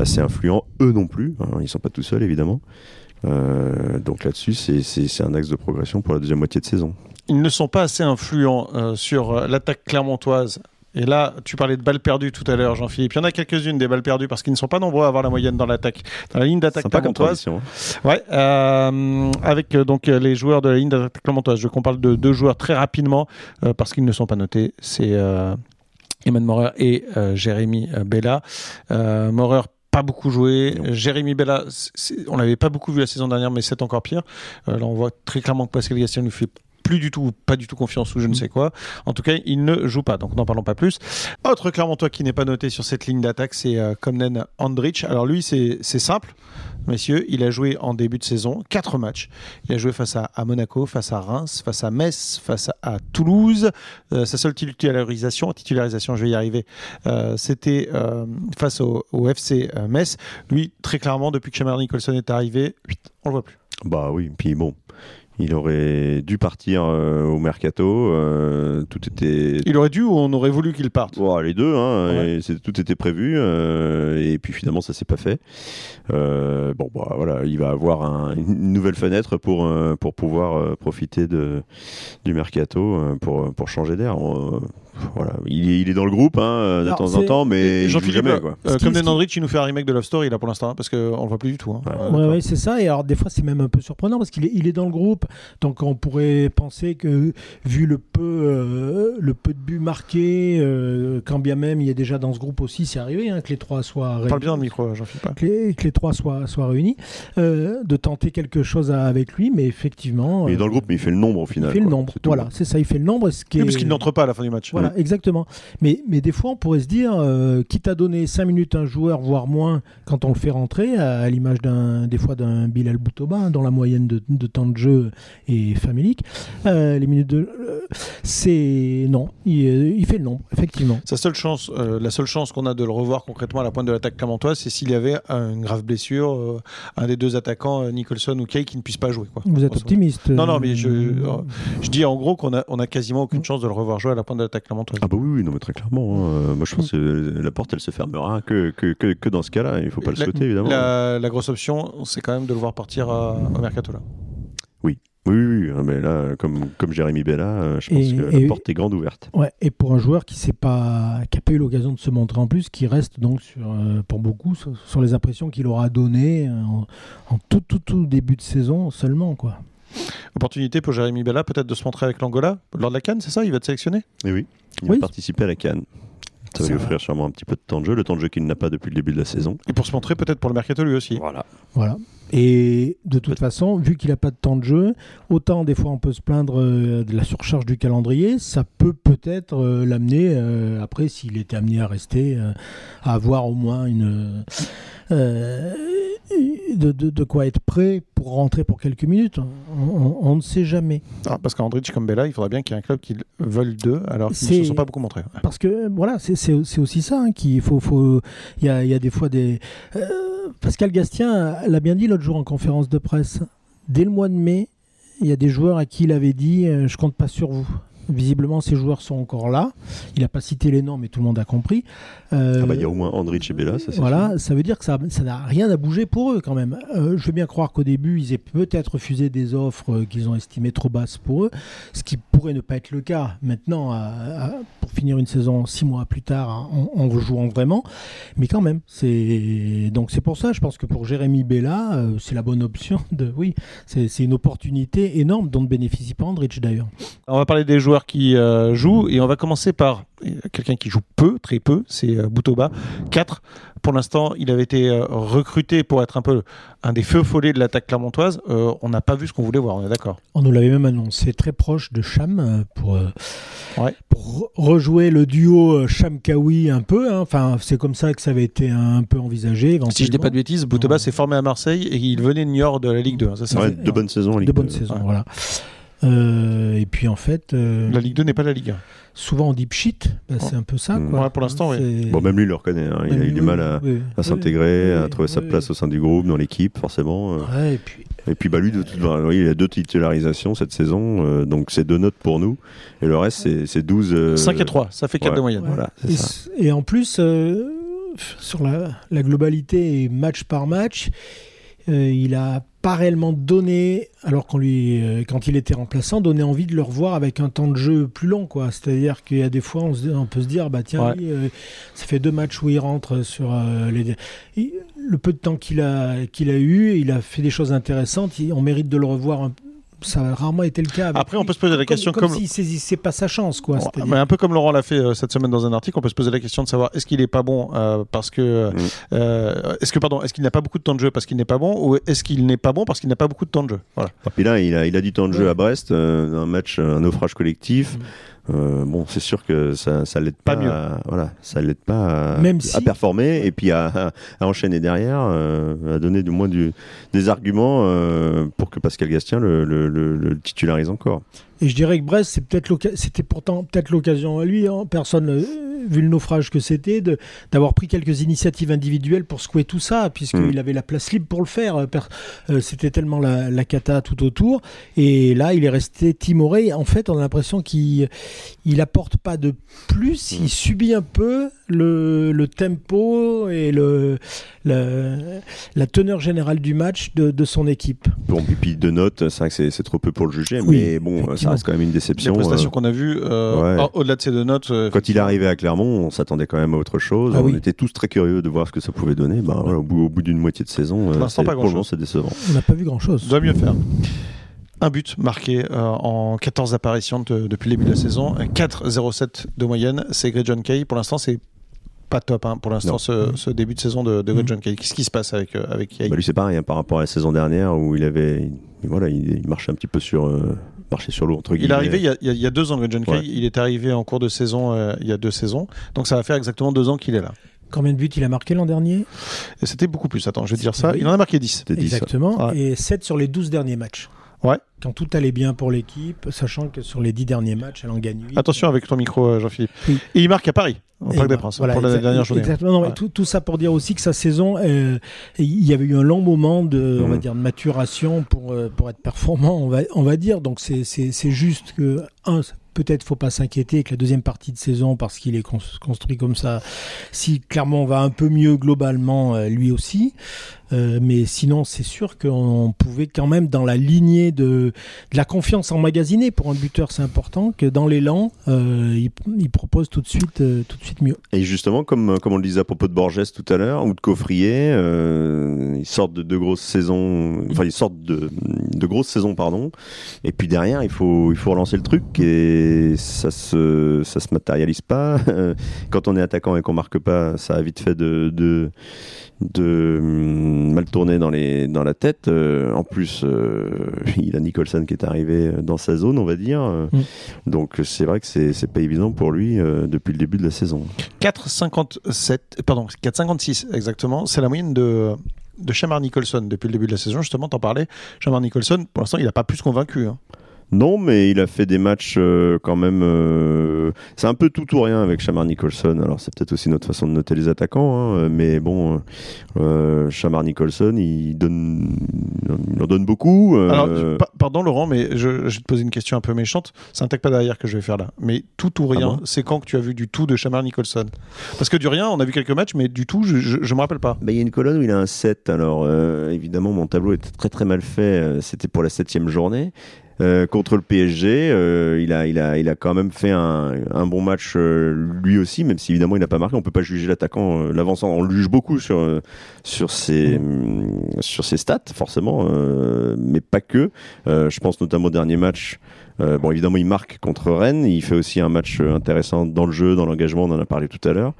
assez influents eux non plus. Hein, ils sont pas tout seuls évidemment. donc là-dessus c'est un axe de progression pour la deuxième moitié de saison. Ils ne sont pas assez influents sur l'attaque clermontoise et là, tu parlais de balles perdues tout à l'heure, Jean-Philippe. Il y en a quelques-unes des balles perdues parce qu'ils ne sont pas nombreux à avoir la moyenne dans l'attaque, dans la ligne d'attaque clermontoise. Hein. Ouais, euh, avec euh, donc les joueurs de la ligne d'attaque clermontoise. Je veux qu'on parle de deux joueurs très rapidement euh, parce qu'ils ne sont pas notés. C'est euh, Eman Morer et euh, Jérémy Bella. Morer pas beaucoup joué. Jérémy Bella, on l'avait pas beaucoup vu la saison dernière, mais c'est encore pire. là, on voit très clairement que Pascal Gastien lui fait plus du tout, pas du tout confiance ou je ne mm. sais quoi. En tout cas, il ne joue pas, donc n'en parlons pas plus. Autre toi qui n'est pas noté sur cette ligne d'attaque, c'est euh, Komnen Andrich. Alors lui, c'est simple, messieurs. Il a joué en début de saison quatre matchs. Il a joué face à, Monaco, face à Reims, face à Metz, face à, Toulouse. Euh, sa seule titularisation, titularisation, je vais y arriver, euh, c'était face au, FC Metz. Lui, très clairement, depuis que Chamar Nicholson est arrivé, on le voit plus. Bah oui, puis bon, Il aurait dû partir euh, au mercato. Euh, tout était. Il aurait dû ou on aurait voulu qu'il parte? Les deux. Hein, tout était prévu. Euh, et puis finalement, ça s'est pas fait. bon, bah, voilà, il va avoir une nouvelle fenêtre pour pour pouvoir profiter de du mercato pour pour changer d'air voilà, il est, dans le groupe hein, de temps en temps, mais jean jamais. Quoi. Euh, comme Nandrich, il nous fait un remake de Love Story là pour l'instant, parce qu'on le voit plus du tout. Hein. Ouais, c'est ça. Et alors des fois, c'est même un peu surprenant parce qu'il est, il est dans le groupe, donc on pourrait penser que vu le peu, euh, le peu de buts marqués, euh, quand bien même il est déjà dans ce groupe aussi, c'est arrivé hein, que les trois soient réunis. Parle bien dans le micro, j'en pas. Que les, que les trois soient, soient réunis, de tenter quelque chose avec lui, mais effectivement. Il est dans le groupe, mais il fait le nombre au final. Il fait le nombre. Voilà, c'est ça. Il fait le nombre. Ce qui oui, parce qu'il n'entre pas à la fin du match exactement. Mais, mais des fois, on pourrait se dire, euh, quitte à donner 5 minutes à un joueur, voire moins, quand on le fait rentrer, à, l'image d'un, des fois d'un Bilal Boutoba, hein, dont la moyenne de, temps de jeu est familique, euh, les minutes de. Euh, c'est. Non, il, fait le nombre, effectivement. Sa seule chance, la seule chance qu'on a de le revoir concrètement à la pointe de l'attaque clermontoise, c'est s'il y avait une grave blessure, un des deux attaquants, Nicholson ou Kay, qui ne puisse pas jouer. Quoi. Vous êtes optimiste Non, non, mais je, je dis en gros qu'on a, on a quasiment aucune chance de le revoir jouer à la pointe de l'attaque clermontoise. Ah bah oui, oui non, mais très clairement. Hein. Euh, moi, je pense que la porte, elle se fermera que, que, que, dans ce cas-là. Il ne faut pas le souhaiter, évidemment. La, grosse option, c'est quand même de le voir partir au mercato là. Oui. Oui, oui, hein, mais là, comme, comme Jérémy Bella, euh, je pense que la porte est grande ouverte. Ouais, et pour un joueur qui n'a pas, pas eu l'occasion de se montrer en plus, qui reste donc sur, euh, pour beaucoup sur, les impressions qu'il aura données en, en, tout, tout, tout début de saison seulement. quoi. Opportunité pour Jérémy Bella peut-être de se montrer avec l'Angola lors de la Cannes, c'est ça? Il va être sélectionné Et eh oui, il va participer à la Cannes. Ça va lui offrir sûrement un petit peu de temps de jeu, le temps de jeu qu'il n'a pas depuis le début de la saison. Et pour se montrer peut-être pour le mercato lui aussi. Voilà. Voilà. Et de toute façon, vu qu'il n'a pas de temps de jeu, autant des fois on peut se plaindre euh, de la surcharge du calendrier, ça peut peut-être euh, l'amener, euh, après s'il était amené à rester, à avoir au moins une de, de, quoi être prêt pour rentrer pour quelques minutes. On, ne sait jamais. Ah, parce qu'Andrich comme Bella, il faudrait bien qu'il y ait un club qui veuille d'eux, alors qu'ils ne se sont pas beaucoup montrés. Parce que voilà, c'est aussi ça hein, qu'il faut. faut il y, a, y, a, des fois des. Euh, Pascal Gastien l'a bien dit l'autre jour en conférence de presse. Dès le mois de mai, il y a des joueurs à qui il avait dit euh, Je compte pas sur vous. Visiblement, ces joueurs sont encore là. Il n'a pas cité les noms, mais tout le monde a compris. Euh, ah bah, il y a au moins Andrich et Bella, ça Voilà, ça veut dire que ça n'a rien à bouger pour eux quand même. Euh, je veux bien croire qu'au début, ils aient peut-être refusé des offres euh, qu'ils ont estimées trop basses pour eux, ce qui pourrait ne pas être le cas maintenant, pour finir une saison six mois plus tard, hein, en, jouant vraiment. Mais quand même, c'est donc c'est pour ça, je pense que pour Jérémy Bella, c'est la bonne option. De, oui, c'est une opportunité énorme dont ne bénéficie pas Andrich d'ailleurs. On va parler des joueurs qui euh, jouent et on va commencer par euh, quelqu'un qui joue peu, très peu, c'est euh, Boutoba. 4. Pour l'instant, il avait été recruté pour être un peu un des feux follets de l'attaque clermontoise. on n'a pas vu ce qu'on voulait voir, on est d'accord. On nous l'avait même annoncé très proche de Cham pour, pour rejouer le duo Cham-Kawi un peu. Hein. Enfin, c'est comme ça que ça avait été un peu envisagé. Si je dis pas de bêtises, Boutoba s'est formé à Marseille et il venait de Niort de la Ligue 2. Hein, ça, de bonnes saisons. De bonnes saisons, voilà. Euh, et puis en fait. Euh, la Ligue 2 n'est pas la Ligue 1. Souvent on dit pchit, bah, c'est un peu ça. Quoi. pour l'instant, oui. Bon, même lui, il le reconnaît. Hein. Il a eu du mal à, à s'intégrer, à trouver sa place au sein du groupe, dans l'équipe, forcément. Euh. et puis, et puis bah, lui, de toute... il a deux titularisations cette saison, donc c'est deux notes pour nous. Et le reste, c'est 12. 5 et 3, ça fait 4 de moyenne. Voilà, et, ça. et, en plus, sur la, la, globalité, match par match, il a pas réellement donné, alors qu'on lui, euh, quand il était remplaçant, donné envie de le revoir avec un temps de jeu plus long, quoi. C'est-à-dire qu'il y a des fois, on, on, peut se dire, bah tiens, euh, ça fait deux matchs où il rentre sur euh, les, le peu de temps qu'il a qu'il a eu, il a fait des choses intéressantes. on mérite de le revoir un, ça a rarement été le cas. Après, on peut se poser la question comme, comme, comme saisissait pas sa chance, quoi. mais un peu comme Laurent l'a fait euh, cette semaine dans un article, on peut se poser la question de savoir est-ce qu'il est pas bon euh, parce que mm. euh, est-ce que pardon, est-ce qu'il n'a pas beaucoup de temps de jeu parce qu'il n'est pas bon ou est-ce qu'il n'est pas bon parce qu'il n'a pas beaucoup de temps de jeu? Voilà. Et puis là, il a, il a du temps de jeu à Brest, un match, un naufrage collectif. Mm. Euh, bon, c'est sûr que ça, ça l'aide pas, à, voilà, ça l'aide pas à, performer et puis à, à enchaîner derrière, euh, à donner du moins du, des arguments euh, pour que Pascal Gastien le, le, le, titularise encore. Et je dirais que Brest, c'est peut-être c'était pourtant peut-être l'occasion à lui, hein. personne, euh, vu le naufrage que c'était, d'avoir pris quelques initiatives individuelles pour secouer tout ça, puisqu'il mm. avait la place libre pour le faire. Euh, c'était tellement la, la, cata tout autour. Et là, il est resté timoré. En fait, on a l'impression qu'il il apporte pas de plus, il mm. subit un peu le, le tempo et le, la teneur générale du match de, de son équipe. Bon, et puis de notes, c'est vrai que c'est trop peu pour le juger, mais bon, ça reste quand même une déception. Les prestations euh, qu'on a vues, euh, au-delà de ces deux notes. Euh, Quand il est arrivé à Clermont, on s'attendait quand même à autre chose. Ah on était tous très curieux de voir ce que ça pouvait donner. Ben, au bout, au bout d'une moitié de saison, c'est, pas grand c'est décevant. On n'a pas vu grand-chose. Doit mieux faire un but marqué en 14 apparitions depuis le début de la saison, 4-0-7 de moyenne. C'est Greg John Kay. Pour l'instant, c'est pas top hein, pour l'instant ce, début de saison de, de mm. John Kay. Qu'est-ce qui se passe avec avec bah, Lui c'est pareil hein, par rapport à la saison dernière où il avait voilà il, marchait un petit peu sur marché sur l'eau entre Il est arrivé il y, a, deux ans John Kay. Il est arrivé en cours de saison euh, il y a deux saisons. Donc ça va faire exactement deux ans qu'il est là. Combien de buts il a marqué l'an dernier? C'était beaucoup plus. Attends, je vais dire ça. Il en a marqué 10. Exactement. Et 7 sur les 12 derniers matchs. Ouais. Quand tout allait bien pour l'équipe, sachant que sur les 10 derniers matchs, elle en gagne 8. Attention avec ton micro, euh, Jean-Philippe. Et il marque à Paris, au Parc des Princes, pour la dernière journée. Exactement. tout, tout, ça pour dire aussi que sa saison, euh, il y avait eu un long moment de, on va mmh. dire, de maturation pour, euh, pour être performant, on va, on va dire. Donc c'est juste que, un, peut-être faut pas s'inquiéter que la deuxième partie de saison, parce qu'il est construit comme ça, si clairement on va un peu mieux globalement, lui aussi. Euh, mais sinon, c'est sûr qu'on pouvait quand même, dans la lignée de, de la confiance emmagasinée pour un buteur, c'est important, que dans l'élan, euh, il, propose tout de suite, euh, tout de suite mieux. Et justement, comme, comme on le disait à propos de Borges tout à l'heure, ou de Coffrier, ils sortent de deux grosses saisons, enfin ils sortent de, de grosses saisons, pardon. Et puis derrière, il faut, il faut relancer le truc et ça se, ça se matérialise pas. Quand on est attaquant et qu'on marque pas, ça a vite fait de, de de hum, mal tourner dans, les, dans la tête. Euh, en plus, euh, il a Nicholson qui est arrivé dans sa zone, on va dire. Mm. Donc c'est vrai que c'est pas évident pour lui euh, depuis le début de la saison. 4,57, pardon, 4,56 exactement. C'est la moyenne de de Shamar Nicholson depuis le début de la saison. Justement, t'en parlais. Shamar Nicholson, pour l'instant, il n'a pas plus convaincu. Hein. Non, mais il a fait des matchs euh, quand même. Euh, c'est un peu tout ou rien avec Shamar Nicholson. Alors c'est peut-être aussi notre façon de noter les attaquants, hein, mais bon, euh, Shamar Nicholson, il donne, il en donne beaucoup. Alors, pardon Laurent, mais je, vais te poser une question un peu méchante. C'est un tech pas derrière que je vais faire là. Mais tout ou rien, ah c'est quand que tu as vu du tout de Shamar Nicholson? Parce que du rien, on a vu quelques matchs, mais du tout, je, je, me rappelle pas. Bah, il y a une colonne où il a un 7. Alors évidemment, mon tableau est très très mal fait. C'était pour la septième journée. Euh, contre le PSG. Euh, il, a, il, a, il a quand même fait un, un bon match euh, lui aussi, même si évidemment il n'a pas marqué. On peut pas juger l'attaquant, l'avançant. On le juge beaucoup sur, sur, ses, sur ses stats, forcément, mais pas que. je pense notamment au dernier match euh, bon, évidemment, il marque contre Rennes. Il fait aussi un match euh, intéressant dans le jeu, dans l'engagement. On en a parlé tout à l'heure.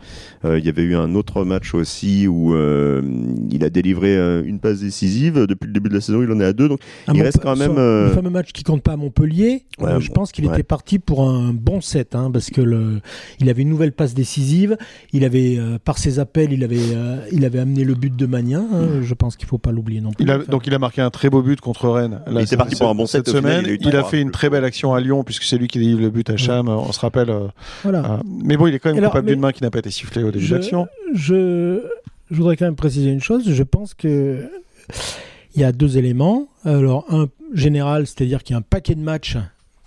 Euh, il y avait eu un autre match aussi où euh, il a délivré euh, une passe décisive. Depuis le début de la saison, il en est à deux. Donc, il reste quand même. Le fameux match qui compte pas à Montpellier. je pense qu'il était parti pour un bon set, hein, parce que le, il avait une nouvelle passe décisive. Il avait, par ses appels, il avait, il avait amené le but de Magnin. Hein. Je pense qu'il faut pas l'oublier non plus. Il a, donc, il a marqué un très beau but contre Rennes. il était parti pour un bon set cette semaine. il, a fait une très belle action à Lyon, puisque c'est lui qui délivre le but à Cham, on se rappelle. Euh, voilà. Euh, mais bon, il est quand même coupable d'une main qui n'a pas été sifflée au début de l'action. Je, je voudrais quand même préciser une chose. Je pense que il y a deux éléments. Alors, un général, c'est-à-dire qu'il y a un paquet de matchs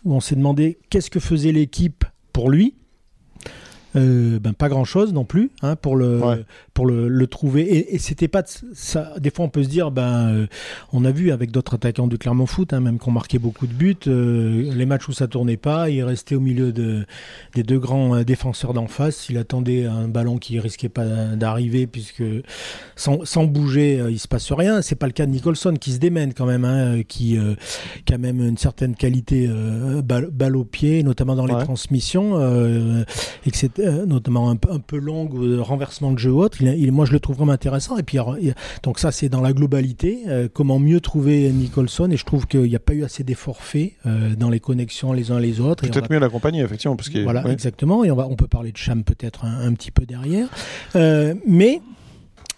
où on s'est demandé qu'est-ce que faisait l'équipe pour lui. Euh, ben pas grand chose non plus hein, pour le pour le, le, trouver. Et, et c'était pas ça. Des fois on peut se dire ben euh, on a vu avec d'autres attaquants du Clermont Foot hein, même qu'on marquait beaucoup de buts euh, les matchs où ça tournait pas il restait au milieu de des deux grands défenseurs d'en face. Il attendait un ballon qui risquait pas d'arriver puisque sans, sans bouger il se passe rien. C'est pas le cas de Nicholson qui se démène quand même hein, qui qui a même une certaine qualité balle, balle, au pied notamment dans les transmissions etc euh, notamment un, un, peu longue, euh, renversement de jeu autre. Il, moi, je le trouve vraiment intéressant. Et puis, donc ça, c'est dans la globalité. Euh, comment mieux trouver Nicholson Et je trouve qu'il n'y a pas eu assez d'efforts faits dans les connexions les uns les autres. Peut-être mieux l'accompagner, effectivement. Parce que, voilà, exactement. Et on, va, on peut parler de Cham peut-être un, petit peu derrière. mais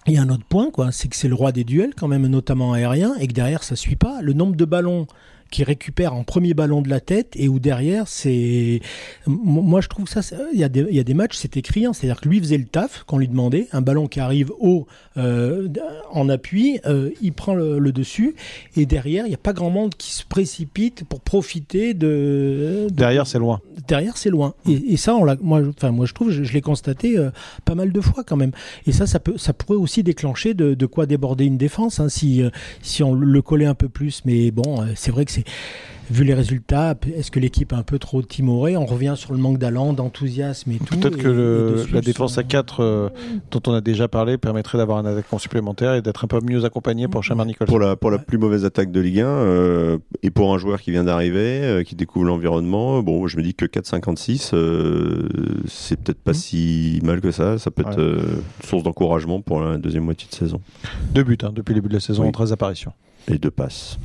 il y a un autre point, quoi, c'est que c'est le roi des duels, quand même, notamment aérien, et que derrière, ça suit pas. Le nombre de ballons qui récupère en premier ballon de la tête et où derrière, c'est. Moi, je trouve ça. Il y, a des, il y a des matchs, c'était criant. C'est-à-dire que lui faisait le taf qu'on lui demandait. Un ballon qui arrive haut euh, en appui, euh, il prend le, dessus. Et derrière, il n'y a pas grand monde qui se précipite pour profiter de. derrière, c'est loin. Derrière, c'est loin. Et, ça, on moi, enfin, moi, je trouve, je, l'ai constaté euh, pas mal de fois quand même. Et ça, ça, peut, ça pourrait aussi déclencher de, de quoi déborder une défense hein, si, si on le collait un peu plus. Mais bon, c'est vrai que c'est vu les résultats, est-ce que l'équipe est un peu trop timorée? On revient sur le manque d'allant, d'enthousiasme et tout. Peut-être que la défense à 4, euh, dont on a déjà parlé, permettrait d'avoir un attaquant supplémentaire et d'être un peu mieux accompagné pour Chamar Nicole. Pour la, pour la plus mauvaise attaque de Ligue 1, euh, et pour un joueur qui vient d'arriver, euh, qui découvre l'environnement, bon, je me dis que 4,56, c'est peut-être pas mmh. si mal que ça. Ça peut être source d'encouragement pour la deuxième moitié de saison. Deux buts hein, depuis le début de la saison, oui. 13 apparitions. Et deux passes.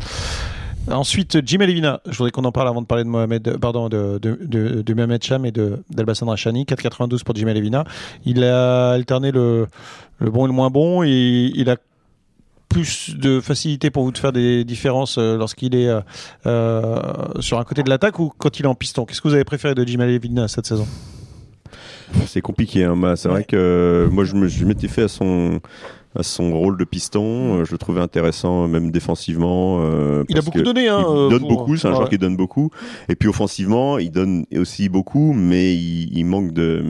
Ensuite, Jim Elivina. Je voudrais qu'on en parle avant de parler de Mohamed, pardon, de, de, de, Mohamed Cham et d'Albassan Rachani. 4,92 pour Jim Elivina. Il a alterné le, le bon et le moins bon et il a plus de facilité pour vous de faire des différences euh, lorsqu'il est euh, euh, sur un côté de l'attaque ou quand il est en piston Qu'est-ce que vous avez préféré de Jim Elivina cette saison? C'est compliqué. Hein. Bah, c'est vrai que moi, je m'étais fait à son, à son rôle de piston. Euh, je le trouvais intéressant, même défensivement. Euh, il a beaucoup donné. Hein, il donne beaucoup, c'est un joueur qui donne beaucoup. Et puis offensivement, il donne aussi beaucoup, mais il, manque de,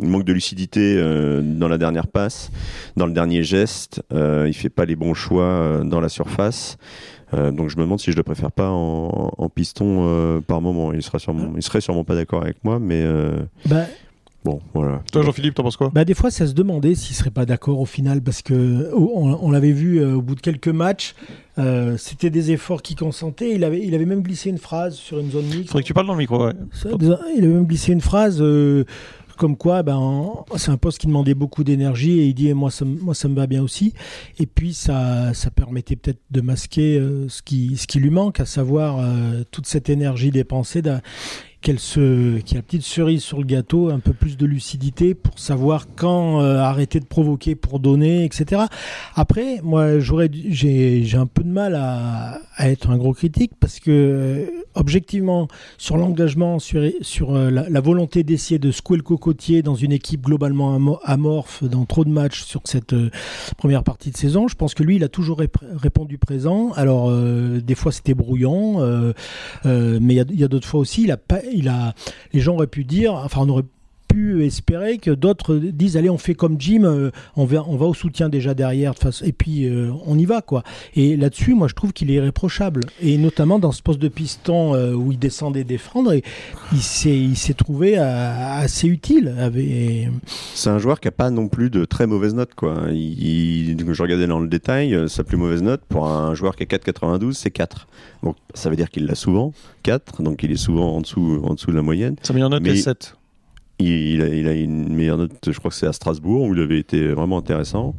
il manque de lucidité euh, dans la dernière passe, dans le dernier geste. Euh, il fait pas les bons choix euh, dans la surface. Euh, donc je me demande si je le préfère pas en, en piston par moment. Il sera sûrement, il serait sûrement pas d'accord avec moi, mais. Bah, Bon, voilà. Toi, Jean-Philippe, t'en penses quoi? Bah, Des fois, ça se demandait s'il serait pas d'accord au final, parce que on, l'avait vu euh, au bout de quelques matchs, euh, c'était des efforts qu'il consentait. Il avait, il avait même glissé une phrase sur une zone mixte. Faudrait que tu parles dans le micro, ouais. il avait même glissé une phrase. Euh, comme quoi, ben, c'est un poste qui demandait beaucoup d'énergie et il dit moi ça, moi ça me va bien aussi. Et puis ça, ça permettait peut-être de masquer ce, qui, ce qui lui manque, à savoir toute cette énergie dépensée qu'elle se, qu'il y a une petite cerise sur le gâteau, un peu plus de lucidité pour savoir quand euh, arrêter de provoquer pour donner, etc. Après, moi, j'aurais, j'ai, j'ai un peu de mal à, être un gros critique parce que euh, objectivement, sur l'engagement, sur, sur euh, la, volonté d'essayer de secouer le cocotier dans une équipe globalement amorphe, dans trop de matchs sur cette première partie de saison, je pense que lui, il a toujours répondu présent. Alors, des fois, c'était brouillon, mais il y a, a d'autres fois aussi, il a pas il a, les gens auraient pu dire, enfin on aurait pu espérer que d'autres disent allez on fait comme Jim euh, on va on va au soutien déjà derrière et puis euh, on y va quoi. Et là-dessus moi je trouve qu'il est irréprochable. Et notamment dans ce poste de piston euh, où il descendait défendre et il s'est il s'est trouvé assez utile c'est un joueur qui a pas non plus de très mauvaise note quoi. Il, je regardais dans le détail sa plus mauvaise note pour un joueur qui a 4,92 c'est 4 donc ça veut dire qu'il l'a souvent 4 donc il est souvent en dessous en dessous de la moyenne. Sa meilleure note est 7 il, a, il, a, une meilleure note, je crois que c'est à Strasbourg, où il avait été vraiment intéressant.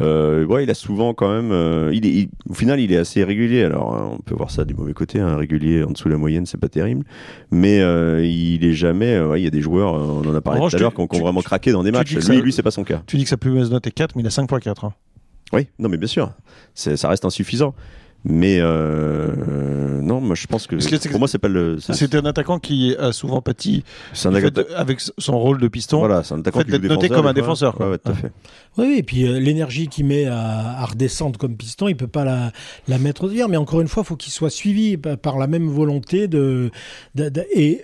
Euh, ouais, il a souvent quand même. Euh, il est, au final, il est assez régulier. Alors, hein, on peut voir ça du mauvais côté. Un hein, régulier en dessous de la moyenne, c'est pas terrible. Mais euh, il est jamais. Ouais, il y a des joueurs, on en a parlé tout à l'heure, qui ont, vraiment craqué dans des matchs. Lui, ça, lui, c'est pas son cas. Tu dis que sa plus mauvaise note est 4, mais il a 5 fois 4. Hein. Oui, non, mais bien sûr. Ça reste insuffisant. Mais euh, non, moi je pense que, pour moi c'est pas le. C'était un attaquant qui a souvent pâti avec son rôle de piston. Voilà, c'est un attaquant qui noté comme un défenseur. Ouais, tout à fait. Oui, et puis euh, l'énergie qu'il met à, à, redescendre comme piston, il peut pas la, la mettre au dire. Mais encore une fois, il faut qu'il soit suivi par la même volonté de, de, de et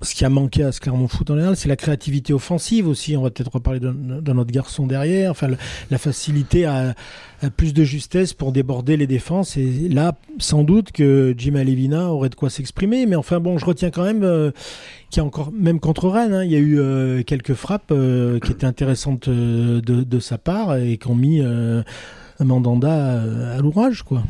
ce qui a manqué à ce Clermont Foot en général, c'est la créativité offensive aussi. On va peut-être reparler d'un autre garçon derrière. Enfin, la facilité à, plus de justesse pour déborder les défenses. Et là, sans doute que Jim Alevina aurait de quoi s'exprimer. Mais enfin, bon, je retiens quand même euh, qu'il y a encore, même contre Rennes, hein, il y a eu euh, quelques frappes euh, qui étaient intéressantes de, de, sa part et qui ont mis Mandanda à l'ouvrage, quoi.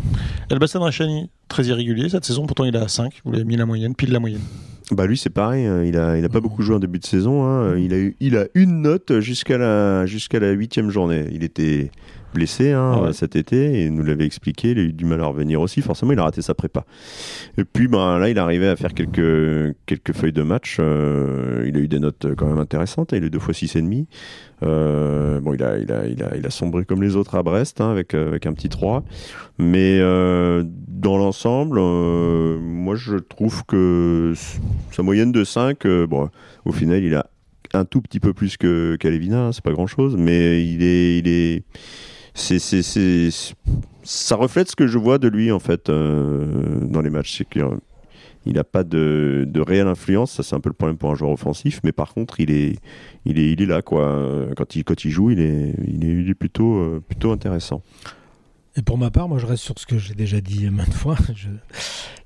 Elbassan Rachani, très irrégulier cette saison. Pourtant, il est à 5. Vous l'avez mis la moyenne, pile la moyenne. Bah lui c'est pareil, hein. il a il a pas beaucoup joué en début de saison. Hein. Il a eu il a une note jusqu'à la jusqu'à la huitième journée. Il était blessé hein, ah cet été et il nous l'avait expliqué. Il a eu du mal à revenir aussi. Forcément, il a raté sa prépa. Et puis, ben, là, il arrivait à faire quelques, quelques feuilles de match. Euh, il a eu des notes quand même intéressantes. Il a eu deux fois 6,5. Euh, bon, il a, il, a, il, a, il a sombré comme les autres à Brest hein, avec, avec un petit 3. Mais euh, dans l'ensemble, euh, moi je trouve que sa moyenne de 5, bon, au final, il a un tout petit peu plus que qu'Alevina, hein, c'est pas grand chose, mais il est, il est, c'est, c'est, c'est, ça reflète ce que je vois de lui en fait euh, dans les matchs. C'est qu'il n'a pas de, de, réelle influence, ça c'est un peu le problème pour un joueur offensif, mais par contre il est, il est, il est là quoi. Quand il, quand il joue, il est, il est, il est plutôt, euh, plutôt intéressant. Et pour ma part, moi je reste sur ce que j'ai déjà dit maintes fois.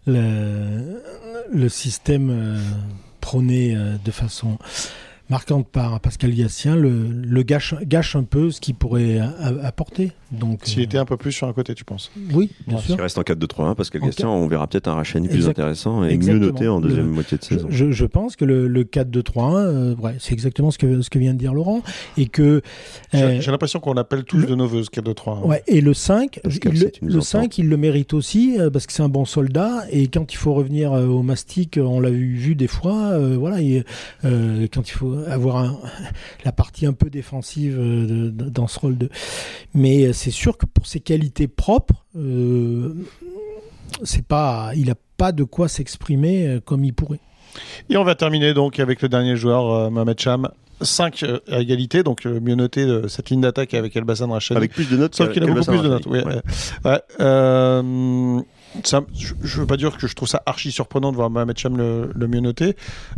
Le, le, système euh, prôné de façon marquante par Pascal Gassien le, le gâche, gâche, un peu ce qu'il pourrait apporter. Donc, S'il euh, était un peu plus sur un côté, tu penses? Oui, bien sûr. S'il reste en 4-2-3-1, Pascal Gassien, on verra peut-être un Rachani plus intéressant et mieux noté en deuxième moitié de saison. Je, je, pense que le, le 4-2-3-1, euh, ouais, c'est exactement ce que, ce que vient de dire Laurent. Et que. Euh, j'ai l'impression qu'on l'appelle tous de nos voeux, ce 4-2-3-1. Ouais, et le 5, il, le, 5, il le mérite aussi parce que c'est un bon soldat. Et quand il faut revenir au mastic, on l'a vu, vu des fois, voilà, et, quand il faut avoir la partie un peu défensive euh, dans ce rôle de. Mais euh, c'est sûr que pour ses qualités propres, euh, c'est pas, il n'a pas de quoi s'exprimer comme il pourrait. Et on va terminer donc avec le dernier joueur, Mohamed Cham. 5 à égalité, donc mieux noté de cette ligne d'attaque avec Elbasan Rachel. Avec plus de notes, sauf qu'il a beaucoup plus de notes. Ouais. Ouais je ne veux pas dire que je trouve ça archi surprenant de voir Mohamed Cham le, mieux noté.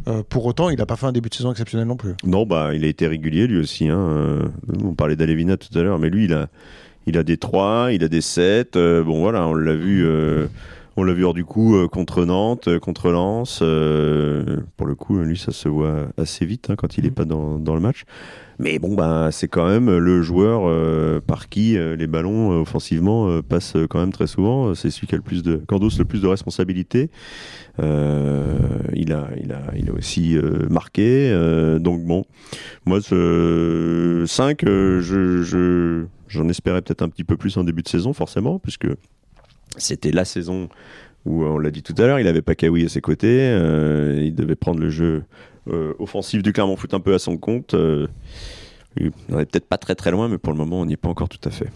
Euh, pour autant, il n'a pas fait un début de saison exceptionnel non plus. Non, bah, il a été régulier lui aussi. Hein. Euh, on parlait d'Alevina tout à l'heure, mais lui, il a, il a des 3, il a des 7. Euh, bon, voilà, on l'a vu. On l'a vu hors du coup contre Nantes, contre Lens. pour le coup, lui, ça se voit assez vite hein, quand il n'est mm. pas dans, dans, le match. Mais bon, bah, c'est quand même le joueur euh, par qui euh, les ballons euh, offensivement passent quand même très souvent. C'est celui qui a le plus de, Candos le plus de responsabilités. il a, il a, il a aussi marqué. donc bon, moi ce 5, je, j'en espérais peut-être un petit peu plus en début de saison, forcément, puisque c'était la saison où on l'a dit tout à l'heure, il avait pas Kawi à ses côtés, il devait prendre le jeu euh, offensif du Clermont Foot un peu à son compte. Euh, on n'est peut-être pas très très loin, mais pour le moment, on n'y est pas encore tout à fait.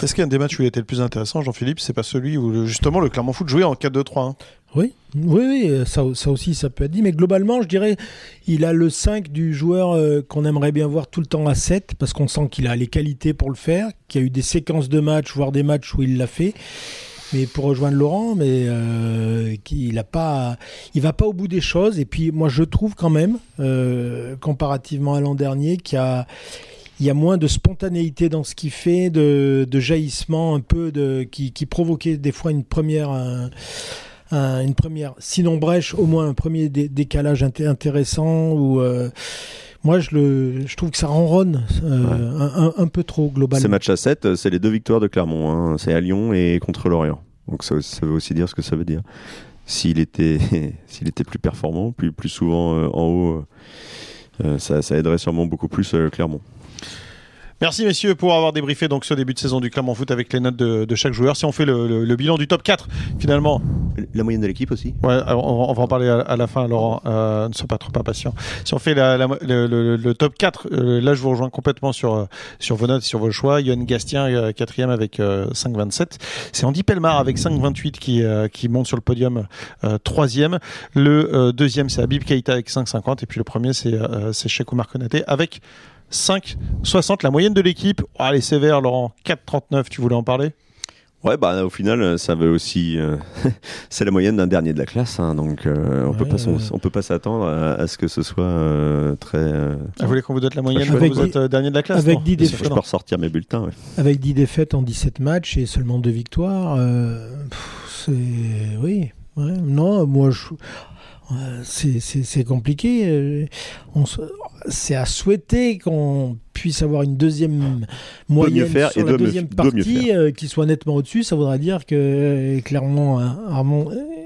Est-ce qu'il y a un des matchs où il était le plus intéressant, Jean-Philippe? C'est pas celui où justement le Clermont Foot jouait en 4-2-3 hein Oui, oui, oui ça, ça, aussi, ça peut être dit. Mais globalement, je dirais, il a le 5 du joueur euh, qu'on aimerait bien voir tout le temps à 7, parce qu'on sent qu'il a les qualités pour le faire, qu'il y a eu des séquences de matchs, voire des matchs où il l'a fait mais pour rejoindre Laurent, mais euh, il a pas, il va pas au bout des choses. Et puis moi, je trouve quand même, euh, comparativement à l'an dernier, qu'il y a il y a moins de spontanéité dans ce qu'il fait, de, de, jaillissement un peu, de, qui, qui provoquait des fois une première, une première, sinon brèche, au moins un premier décalage intéressant ou euh, moi, je, le, je trouve que ça ronronne euh, un, un, peu trop globalement. Ces matchs à 7, euh, c'est les deux victoires de Clermont. Hein. C'est à Lyon et contre Lorient. Donc ça, ça, veut aussi dire ce que ça veut dire. S'il était, s'il était plus performant, plus, plus souvent euh, en haut, ça, ça, aiderait sûrement beaucoup plus Clermont. Merci messieurs pour avoir débriefé donc ce début de saison du Clermont Foot avec les notes de, chaque joueur. Si on fait le, bilan du top 4 finalement. La moyenne de l'équipe aussi Ouais, on, va en parler à, la fin Laurent, euh, ne sois pas trop impatient. Si on fait le, top 4, euh, là je vous rejoins complètement sur, euh, sur vos notes, sur vos choix. Yann Gastien, quatrième avec 5,27. C'est Andy Pelmar avec 5,28 qui, qui monte sur le podium troisième. Le deuxième c'est Abib Keita avec 5,50 et puis le premier c'est c'est Cheikh Oumar avec 5,60 la moyenne de l'équipe. Oh, allez, sévère, Laurent. 4,39, tu voulais en parler? Ouais, bah au final, ça veut aussi, euh, c'est la moyenne d'un dernier de la classe, hein, donc euh, on, peut pas, on, peut pas s'attendre à, ce que ce soit euh, très. vous voulez qu'on vous donne la moyenne avec vous êtes dernier de la classe? Avec 10 défaites, je peux ressortir mes bulletins. Ouais. Avec 10 défaites en 17 matchs et seulement 2 victoires, c'est oui. Ouais, non, moi je c'est compliqué. Euh, c'est à souhaiter qu'on puisse avoir une deuxième moyenne faire sur la deuxième partie euh, qui soit nettement au-dessus. Ça voudrait dire que euh, clairement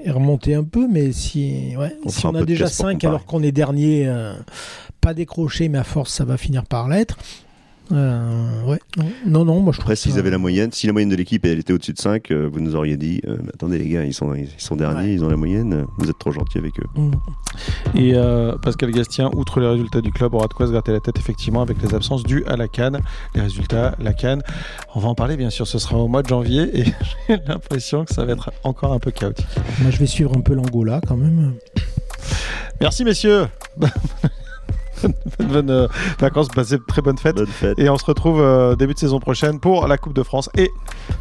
est remonté un peu, mais si, ouais, on, si on a déjà 5 alors qu'on est dernier, pas décroché, mais à force ça va finir par l'être. Euh, ouais. Non, non, moi je Après, s'ils avaient la moyenne, si la moyenne de l'équipe elle était au-dessus de 5, euh, vous nous auriez dit euh, attendez les gars, ils sont, ils sont derniers, ils ont la moyenne, vous êtes trop gentils avec eux. Mm. Et euh, Pascal Gastien, outre les résultats du club, aura de quoi se gratter la tête effectivement avec les absences dues à la Cannes. Les résultats, la Cannes, on va en parler bien sûr, ce sera au mois de janvier et j'ai l'impression que ça va être encore un peu chaotique. Moi je vais suivre un peu l'Angola quand même. Merci messieurs bonne euh, vacances, passez très bonne fête. Et on se retrouve euh, début de saison prochaine pour la Coupe de France. Et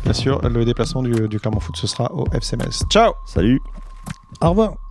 bien sûr, le déplacement du, du Clermont Foot, ce sera au FCMS. Ciao Salut Au revoir